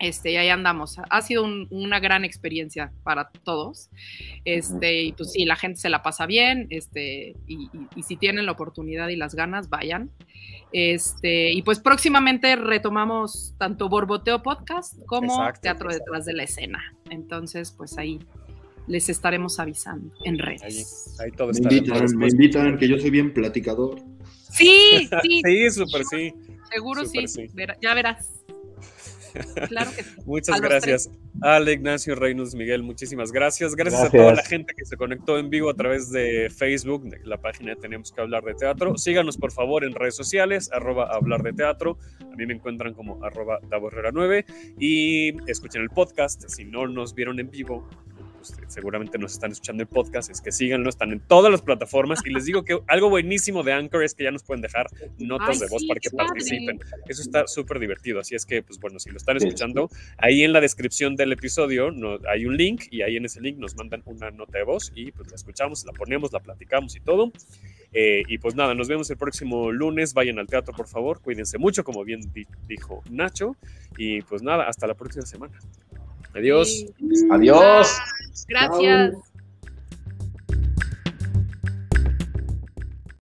Este, y ahí andamos. Ha sido una gran experiencia para todos. Este, y pues sí, la gente se la pasa bien. Este, y, si tienen la oportunidad y las ganas, vayan. Este, y pues próximamente retomamos tanto Borboteo Podcast como Teatro detrás de la escena. Entonces, pues ahí les estaremos avisando en redes. Ahí, todo me, invitan, me invitan, que yo soy bien platicador. Sí, sí. sí, súper sí. Seguro sí. ya verás. Claro que sí. Muchas gracias. Ale Ignacio Reynos Miguel, muchísimas gracias. gracias. a toda la gente que se conectó en vivo a través de Facebook, de la página Tenemos que hablar de teatro. Síganos por favor en redes sociales, arroba hablar de teatro. A mí me encuentran como arroba 9 y escuchen el podcast. Si no nos vieron en vivo, pues, seguramente nos están escuchando el podcast, es que síganlo, están en todas las plataformas y les digo que algo buenísimo de Anchor es que ya nos pueden dejar notas de voz para que participen. Eso está súper divertido, así es que, pues bueno, si lo están escuchando, ahí en la descripción del episodio no, hay un link y ahí en ese link nos mandan una nota de voz y pues la escuchamos, la ponemos, la platicamos y todo. Eh, y pues nada, nos vemos el próximo lunes. Vayan al teatro, por favor. Cuídense mucho, como bien dijo Nacho. Y pues nada, hasta la próxima semana. Adiós. Adiós. Gracias.